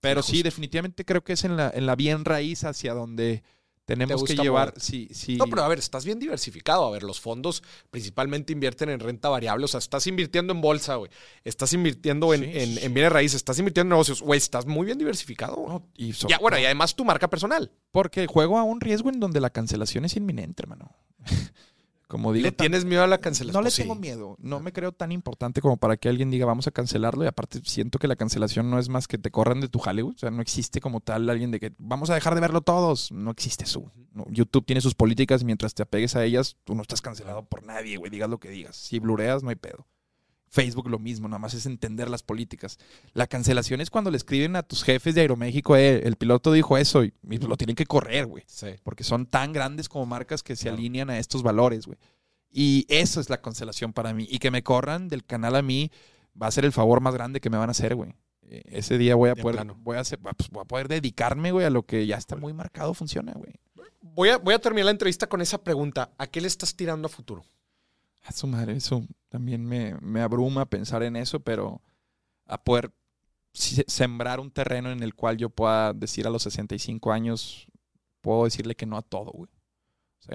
Pero sí, definitivamente creo que es en la, en la bien raíz hacia donde tenemos que llevar. Sí, sí. No, pero a ver, estás bien diversificado. A ver, los fondos principalmente invierten en renta variable. O sea, estás invirtiendo en bolsa, güey. Estás invirtiendo en, Sí, en, en bienes raíces. Estás invirtiendo en negocios. Güey, estás muy bien diversificado. No, y ya, bueno, y además tu marca personal. Porque juego a un riesgo en donde la cancelación es inminente, hermano. [LAUGHS] Como digo, ¿Le tienes miedo a la cancelación? No le sí. tengo miedo. No me creo tan importante como para que alguien diga vamos a cancelarlo. Y aparte siento que la cancelación no es más que te corran de tu jale. O sea, no existe como tal alguien de que vamos a dejar de verlo todos. No existe eso. No, YouTube tiene sus políticas y mientras te apegues a ellas, tú no estás cancelado por nadie, güey. Digas lo que digas. Si blureas, no hay pedo. Facebook lo mismo, nada más es entender las políticas. La cancelación es cuando le escriben a tus jefes de Aeroméxico, eh, el piloto dijo eso y, y lo tienen que correr, güey Sí. porque son tan grandes como marcas que se Claro. alinean a estos valores, güey. Y eso es la cancelación para mí. Y que me corran del canal a mí va a ser el favor más grande que me van a hacer, güey. Eh, Ese día voy a De poder, plano. voy a, hacer- pues, voy a poder dedicarme, güey, a lo que ya está muy marcado, funciona, güey. Voy a, voy a terminar la entrevista con esa pregunta. ¿A qué le estás tirando a futuro? A su madre, eso también me, me abruma pensar en eso, pero a poder sembrar un terreno en el cual yo pueda decir a los 65 años, puedo decirle que no a todo, güey.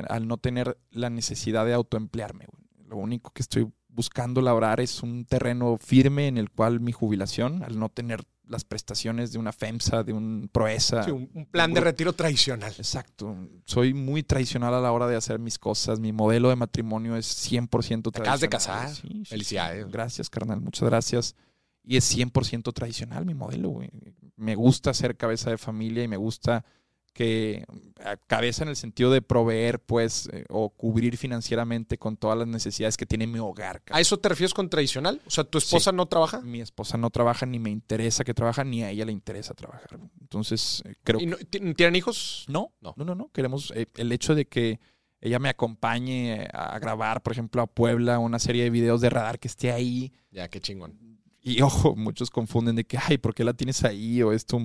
Al no tener la necesidad de autoemplearme, güey. Lo único que estoy buscando labrar es un terreno firme en el cual mi jubilación, al no tener las prestaciones de una FEMSA, de un Proesa. Sí, un, plan de retiro tradicional. Exacto. Soy muy tradicional a la hora de hacer mis cosas. Mi modelo de matrimonio es 100% tradicional. Te acabas de casar. Sí, sí, Felicidades. sí. Gracias, carnal. Muchas gracias. Y es 100% tradicional mi modelo, güey. Me gusta ser cabeza de familia y me gusta que a cabeza en el sentido de proveer, pues, eh, o cubrir financieramente con todas las necesidades que tiene mi hogar. ¿A eso te refieres con tradicional? O sea, ¿tu esposa no trabaja? Mi esposa no trabaja, ni me interesa que trabaja, ni a ella le interesa trabajar. Entonces, eh, creo ¿Y no- ¿Tienen hijos? no, No. no, no, no. Queremos eh, el hecho de que ella me acompañe a grabar, por ejemplo, a Puebla, una serie de videos de radar que esté ahí. Ya, qué chingón. Y ojo, muchos confunden de que, ay, ¿por qué la tienes ahí? O es tu,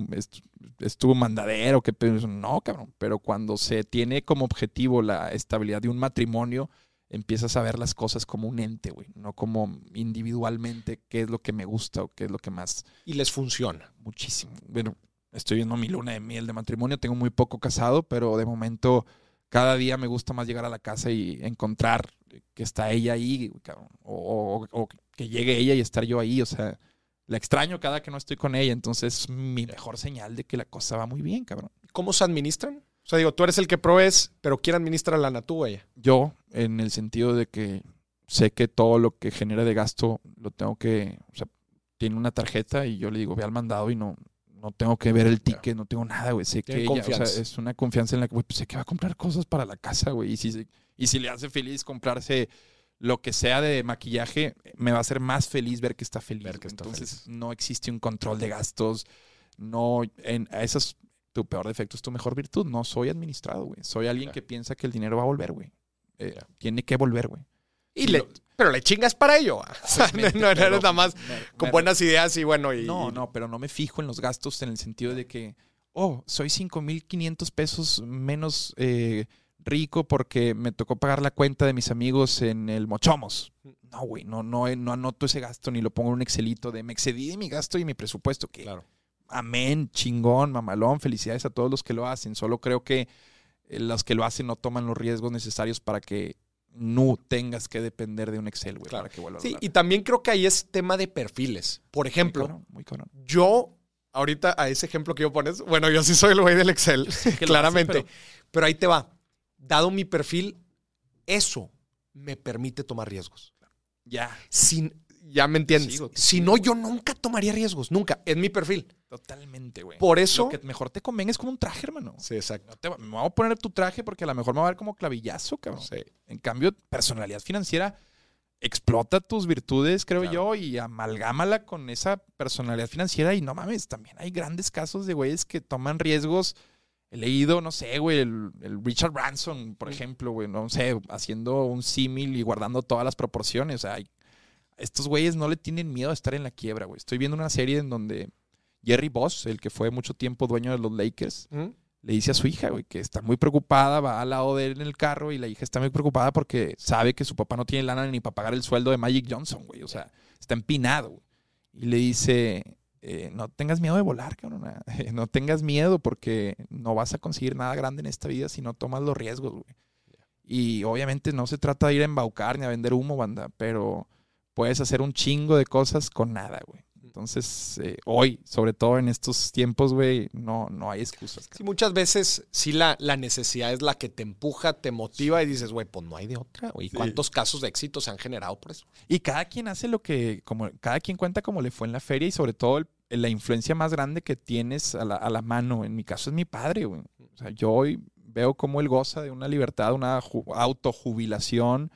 es, tu- es tu mandadero. Que no, cabrón. Pero cuando se tiene como objetivo la estabilidad de un matrimonio, empiezas a ver las cosas como un ente, güey. No como individualmente qué es lo que me gusta o qué es lo que más Y les funciona. muchísimo. Bueno, estoy viendo mi luna de miel de matrimonio, tengo muy poco casado, pero de momento cada día me gusta más llegar a la casa y encontrar que está ella ahí, cabrón, o, o- o que llegue ella y estar yo ahí, o sea, la extraño cada que no estoy con ella, entonces es mi mejor señal de que la cosa va muy bien, cabrón. ¿Cómo se administran? O sea, digo, tú eres el que provees, pero ¿quién administra la tú o ella? Yo, en el sentido de que sé que todo lo que genera de gasto lo tengo que, o sea, tiene una tarjeta y yo le digo, ve al mandado y no, no tengo que ver el ticket, no tengo nada, güey. Sé que ella, o sea, es una confianza en la que, güey, pues sé que va a comprar cosas para la casa, güey. Y si, y si le hace feliz comprarse lo que sea de maquillaje, me va a hacer más feliz ver que está feliz. Ver que güey. está Entonces, feliz. no existe un control de gastos. No, en, a esas, tu peor defecto es tu mejor virtud. No soy administrado, güey. Soy alguien que piensa que el dinero va a volver, güey. Eh. Tiene que volver, güey. Y le, pero le chingas para ello. [LAUGHS] O sea, no, no eres nada más me- con me- buenas ideas y bueno. Y, No, no, pero no me fijo en los gastos en el sentido de que, oh, soy 5.500 pesos menos eh, rico porque me tocó pagar la cuenta de mis amigos en el Mochomos. No, güey, no, no, no anoto ese gasto ni lo pongo en un Excelito de me excedí de mi gasto y mi presupuesto. Que, Claro. amén, chingón, mamalón, felicidades a todos los que lo hacen. Solo creo que eh, los que lo hacen no toman los riesgos necesarios para que no tengas que depender de un Excel, güey, Claro. para que vuelva Sí, y también creo que ahí es tema de perfiles. Por Muy ejemplo, cabrón, muy cabrón. yo, ahorita a ese ejemplo que yo pones, bueno, yo sí soy el güey del Excel, [LAUGHS] claramente. hace, pero... ahí te va. Dado mi perfil, eso me permite tomar riesgos. Ya. Sin, ya me entiendes. Sigo, si no, yo nunca tomaría riesgos. Nunca. Es mi perfil. Totalmente, güey. Por eso. Lo que mejor te convenga es como un traje, hermano. Sí, exacto. No te va- me voy a poner tu traje porque a lo mejor me va a ver como clavillazo, cabrón. Sí. En cambio, personalidad financiera explota tus virtudes, creo Claro. yo, y amalgámala con esa personalidad financiera. Y no mames, también hay grandes casos de güeyes que toman riesgos. He leído, no sé, güey, el, el Richard Branson, por ejemplo, güey, no sé, haciendo un símil y guardando todas las proporciones. O sea, hay- estos güeyes no le tienen miedo a estar en la quiebra, güey. Estoy viendo una serie en donde Jerry Boss, el que fue mucho tiempo dueño de los Lakers, ¿Mm? le dice a su hija, güey, que está muy preocupada, va al lado de él en el carro y la hija está muy preocupada porque sabe que su papá no tiene lana ni para pagar el sueldo de Magic Johnson, güey. O sea, está empinado, güey. Y le dice, eh, no tengas miedo de volar, cabrón. [LAUGHS] No tengas miedo porque no vas a conseguir nada grande en esta vida si no tomas los riesgos, güey. Y obviamente no se trata de ir a embaucar ni a vender humo, banda, pero puedes hacer un chingo de cosas con nada, güey. Entonces, eh, hoy, sobre todo en estos tiempos, güey, no, no hay excusas. Sí, muchas veces sí la, la necesidad es la que te empuja, te motiva y dices, güey, pues no hay de otra. güey. ¿Y Sí. cuántos casos de éxito se han generado por eso? Y cada quien hace lo que, como cada quien cuenta como le fue en la feria y sobre todo el- la influencia más grande que tienes a la, a la mano. En mi caso es mi padre, güey. O sea, yo hoy veo cómo él goza de una libertad, una ju- autojubilación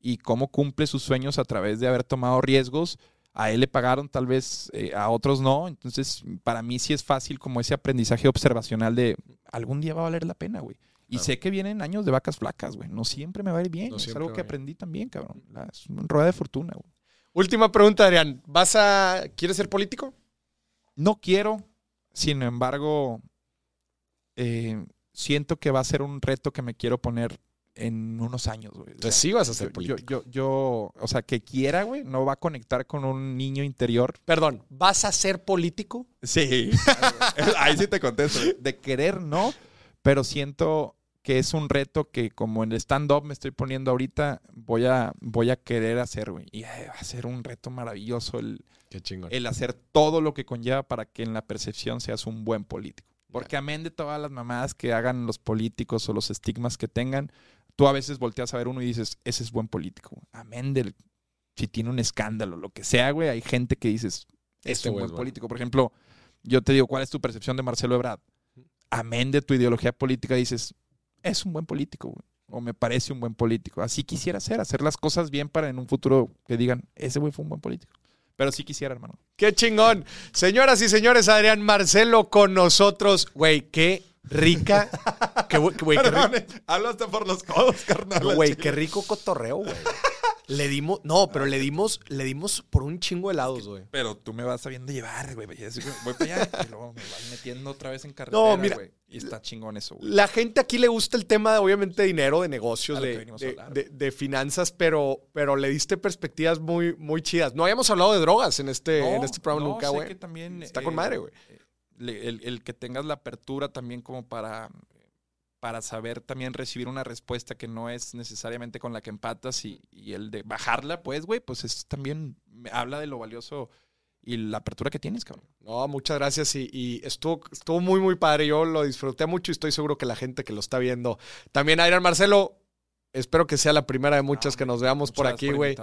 y cómo cumple sus sueños a través de haber tomado riesgos. A él le pagaron, tal vez eh, a otros no. Entonces, para mí sí es fácil como ese aprendizaje observacional de algún día va a valer la pena, güey. Y Claro. sé que vienen años de vacas flacas, güey. No siempre me va a ir bien. No es algo que aprendí también, cabrón. Es una rueda de fortuna, güey. Última pregunta, Adrián. ¿Vas a. ¿Quieres ser político? No quiero, sin embargo, eh, siento que va a ser un reto que me quiero poner en unos años, güey. Entonces sea, sí vas a ser yo, político. yo, yo, o sea, que quiera, güey, no va a conectar con un niño interior. Perdón, ¿vas a ser político? Sí, [LAUGHS] ahí sí te contesto. De querer, no, pero siento que es un reto que como en el stand-up me estoy poniendo ahorita, voy a, voy a querer hacer, güey. Y eh, va a ser un reto maravilloso el, Qué el hacer todo lo que conlleva para que en la percepción seas un buen político. Porque amén de todas las mamadas que hagan los políticos o los estigmas que tengan, tú a veces volteas a ver uno y dices, ese es buen político. Amén del si tiene un escándalo, lo que sea, güey, hay gente que dices, es Este un güey buen es bueno. político. Por ejemplo, yo te digo, ¿cuál es tu percepción de Marcelo Ebrard? Amén de tu ideología política, dices, es un buen político, güey. O me parece un buen político. Así quisiera ser, hacer las cosas bien para en un futuro que digan, ese güey fue un buen político. Pero sí quisiera, hermano. Qué chingón. Señoras y señores, Adrián Marcelo con nosotros. Güey, qué rica. qué, güey, qué- rico. hablaste por los codos, carnal. Güey, qué rico cotorreo, güey. Le dimos, no, pero le dimos, le dimos por un chingo de helados, güey. Pero tú me vas sabiendo llevar, güey. Voy para allá y luego me vas metiendo otra vez en carretera, No, mira. güey. Y está chingón eso, güey. La gente aquí le gusta el tema, obviamente, de dinero, de negocios, de, de- de- de finanzas, pero, pero le diste perspectivas muy, muy chidas. No habíamos hablado de drogas en este, en este programa no, nunca, sé güey. que también, Está con eh, madre, güey. le- El, el que tengas la apertura también como para, para saber también recibir una respuesta que no es necesariamente con la que empatas y, y el de bajarla, pues, güey, pues es también, me habla de lo valioso y la apertura que tienes, cabrón. No, muchas gracias y, y estuvo, estuvo muy, muy padre. Yo lo disfruté mucho y estoy seguro que la gente que lo está viendo también. Adrián Marcelo, espero que sea la primera de muchas Ah, que nos veamos por aquí, güey.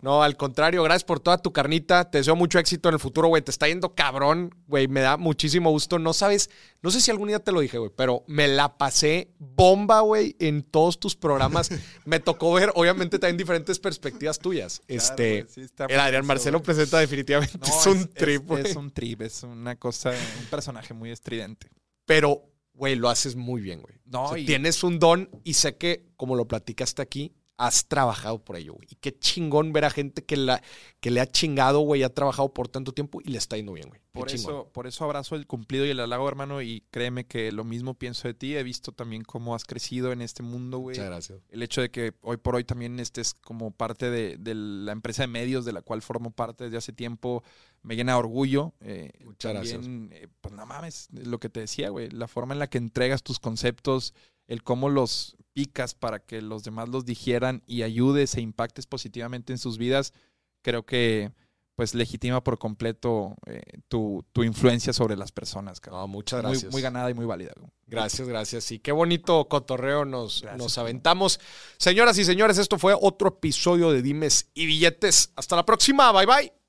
No, al contrario, gracias por toda tu carnita. Te deseo mucho éxito en el futuro, güey. Te está yendo cabrón, güey. Me da muchísimo gusto. No sabes, no sé si algún día te lo dije, güey, pero me la pasé bomba, güey, en todos tus programas. [LAUGHS] me tocó ver, obviamente, también diferentes perspectivas tuyas. este, sí, el Adrián Marcelo presenta definitivamente No, es un trip, güey. Es, un trip, es una cosa, un personaje muy estridente. Pero, güey, lo haces muy bien, güey. No, O sea, y- Tienes un don y sé que, como lo platicaste aquí, has trabajado por ello, güey. Y qué chingón ver a gente que, la, que le ha chingado, güey, ha trabajado por tanto tiempo y le está yendo bien, güey. Por eso, por eso abrazo el cumplido y el halago, hermano, y créeme que lo mismo pienso de ti. He visto también cómo has crecido en este mundo, güey. Muchas gracias. El hecho de que hoy por hoy también estés como parte de, de la empresa de medios de la cual formo parte desde hace tiempo, me llena de orgullo. Eh, Muchas también, gracias. eh, pues no mames, lo que te decía, güey, la forma en la que entregas tus conceptos, el cómo los picas para que los demás los digieran y ayudes e impactes positivamente en sus vidas, creo que pues legitima por completo eh, tu, tu influencia sobre las personas. No, muchas Muy, gracias. muy ganada y muy válida. Gracias, gracias. Y qué bonito cotorreo nos, Gracias, nos aventamos. Señoras y señores, esto fue otro episodio de Dimes y Billetes. Hasta la próxima. Bye bye.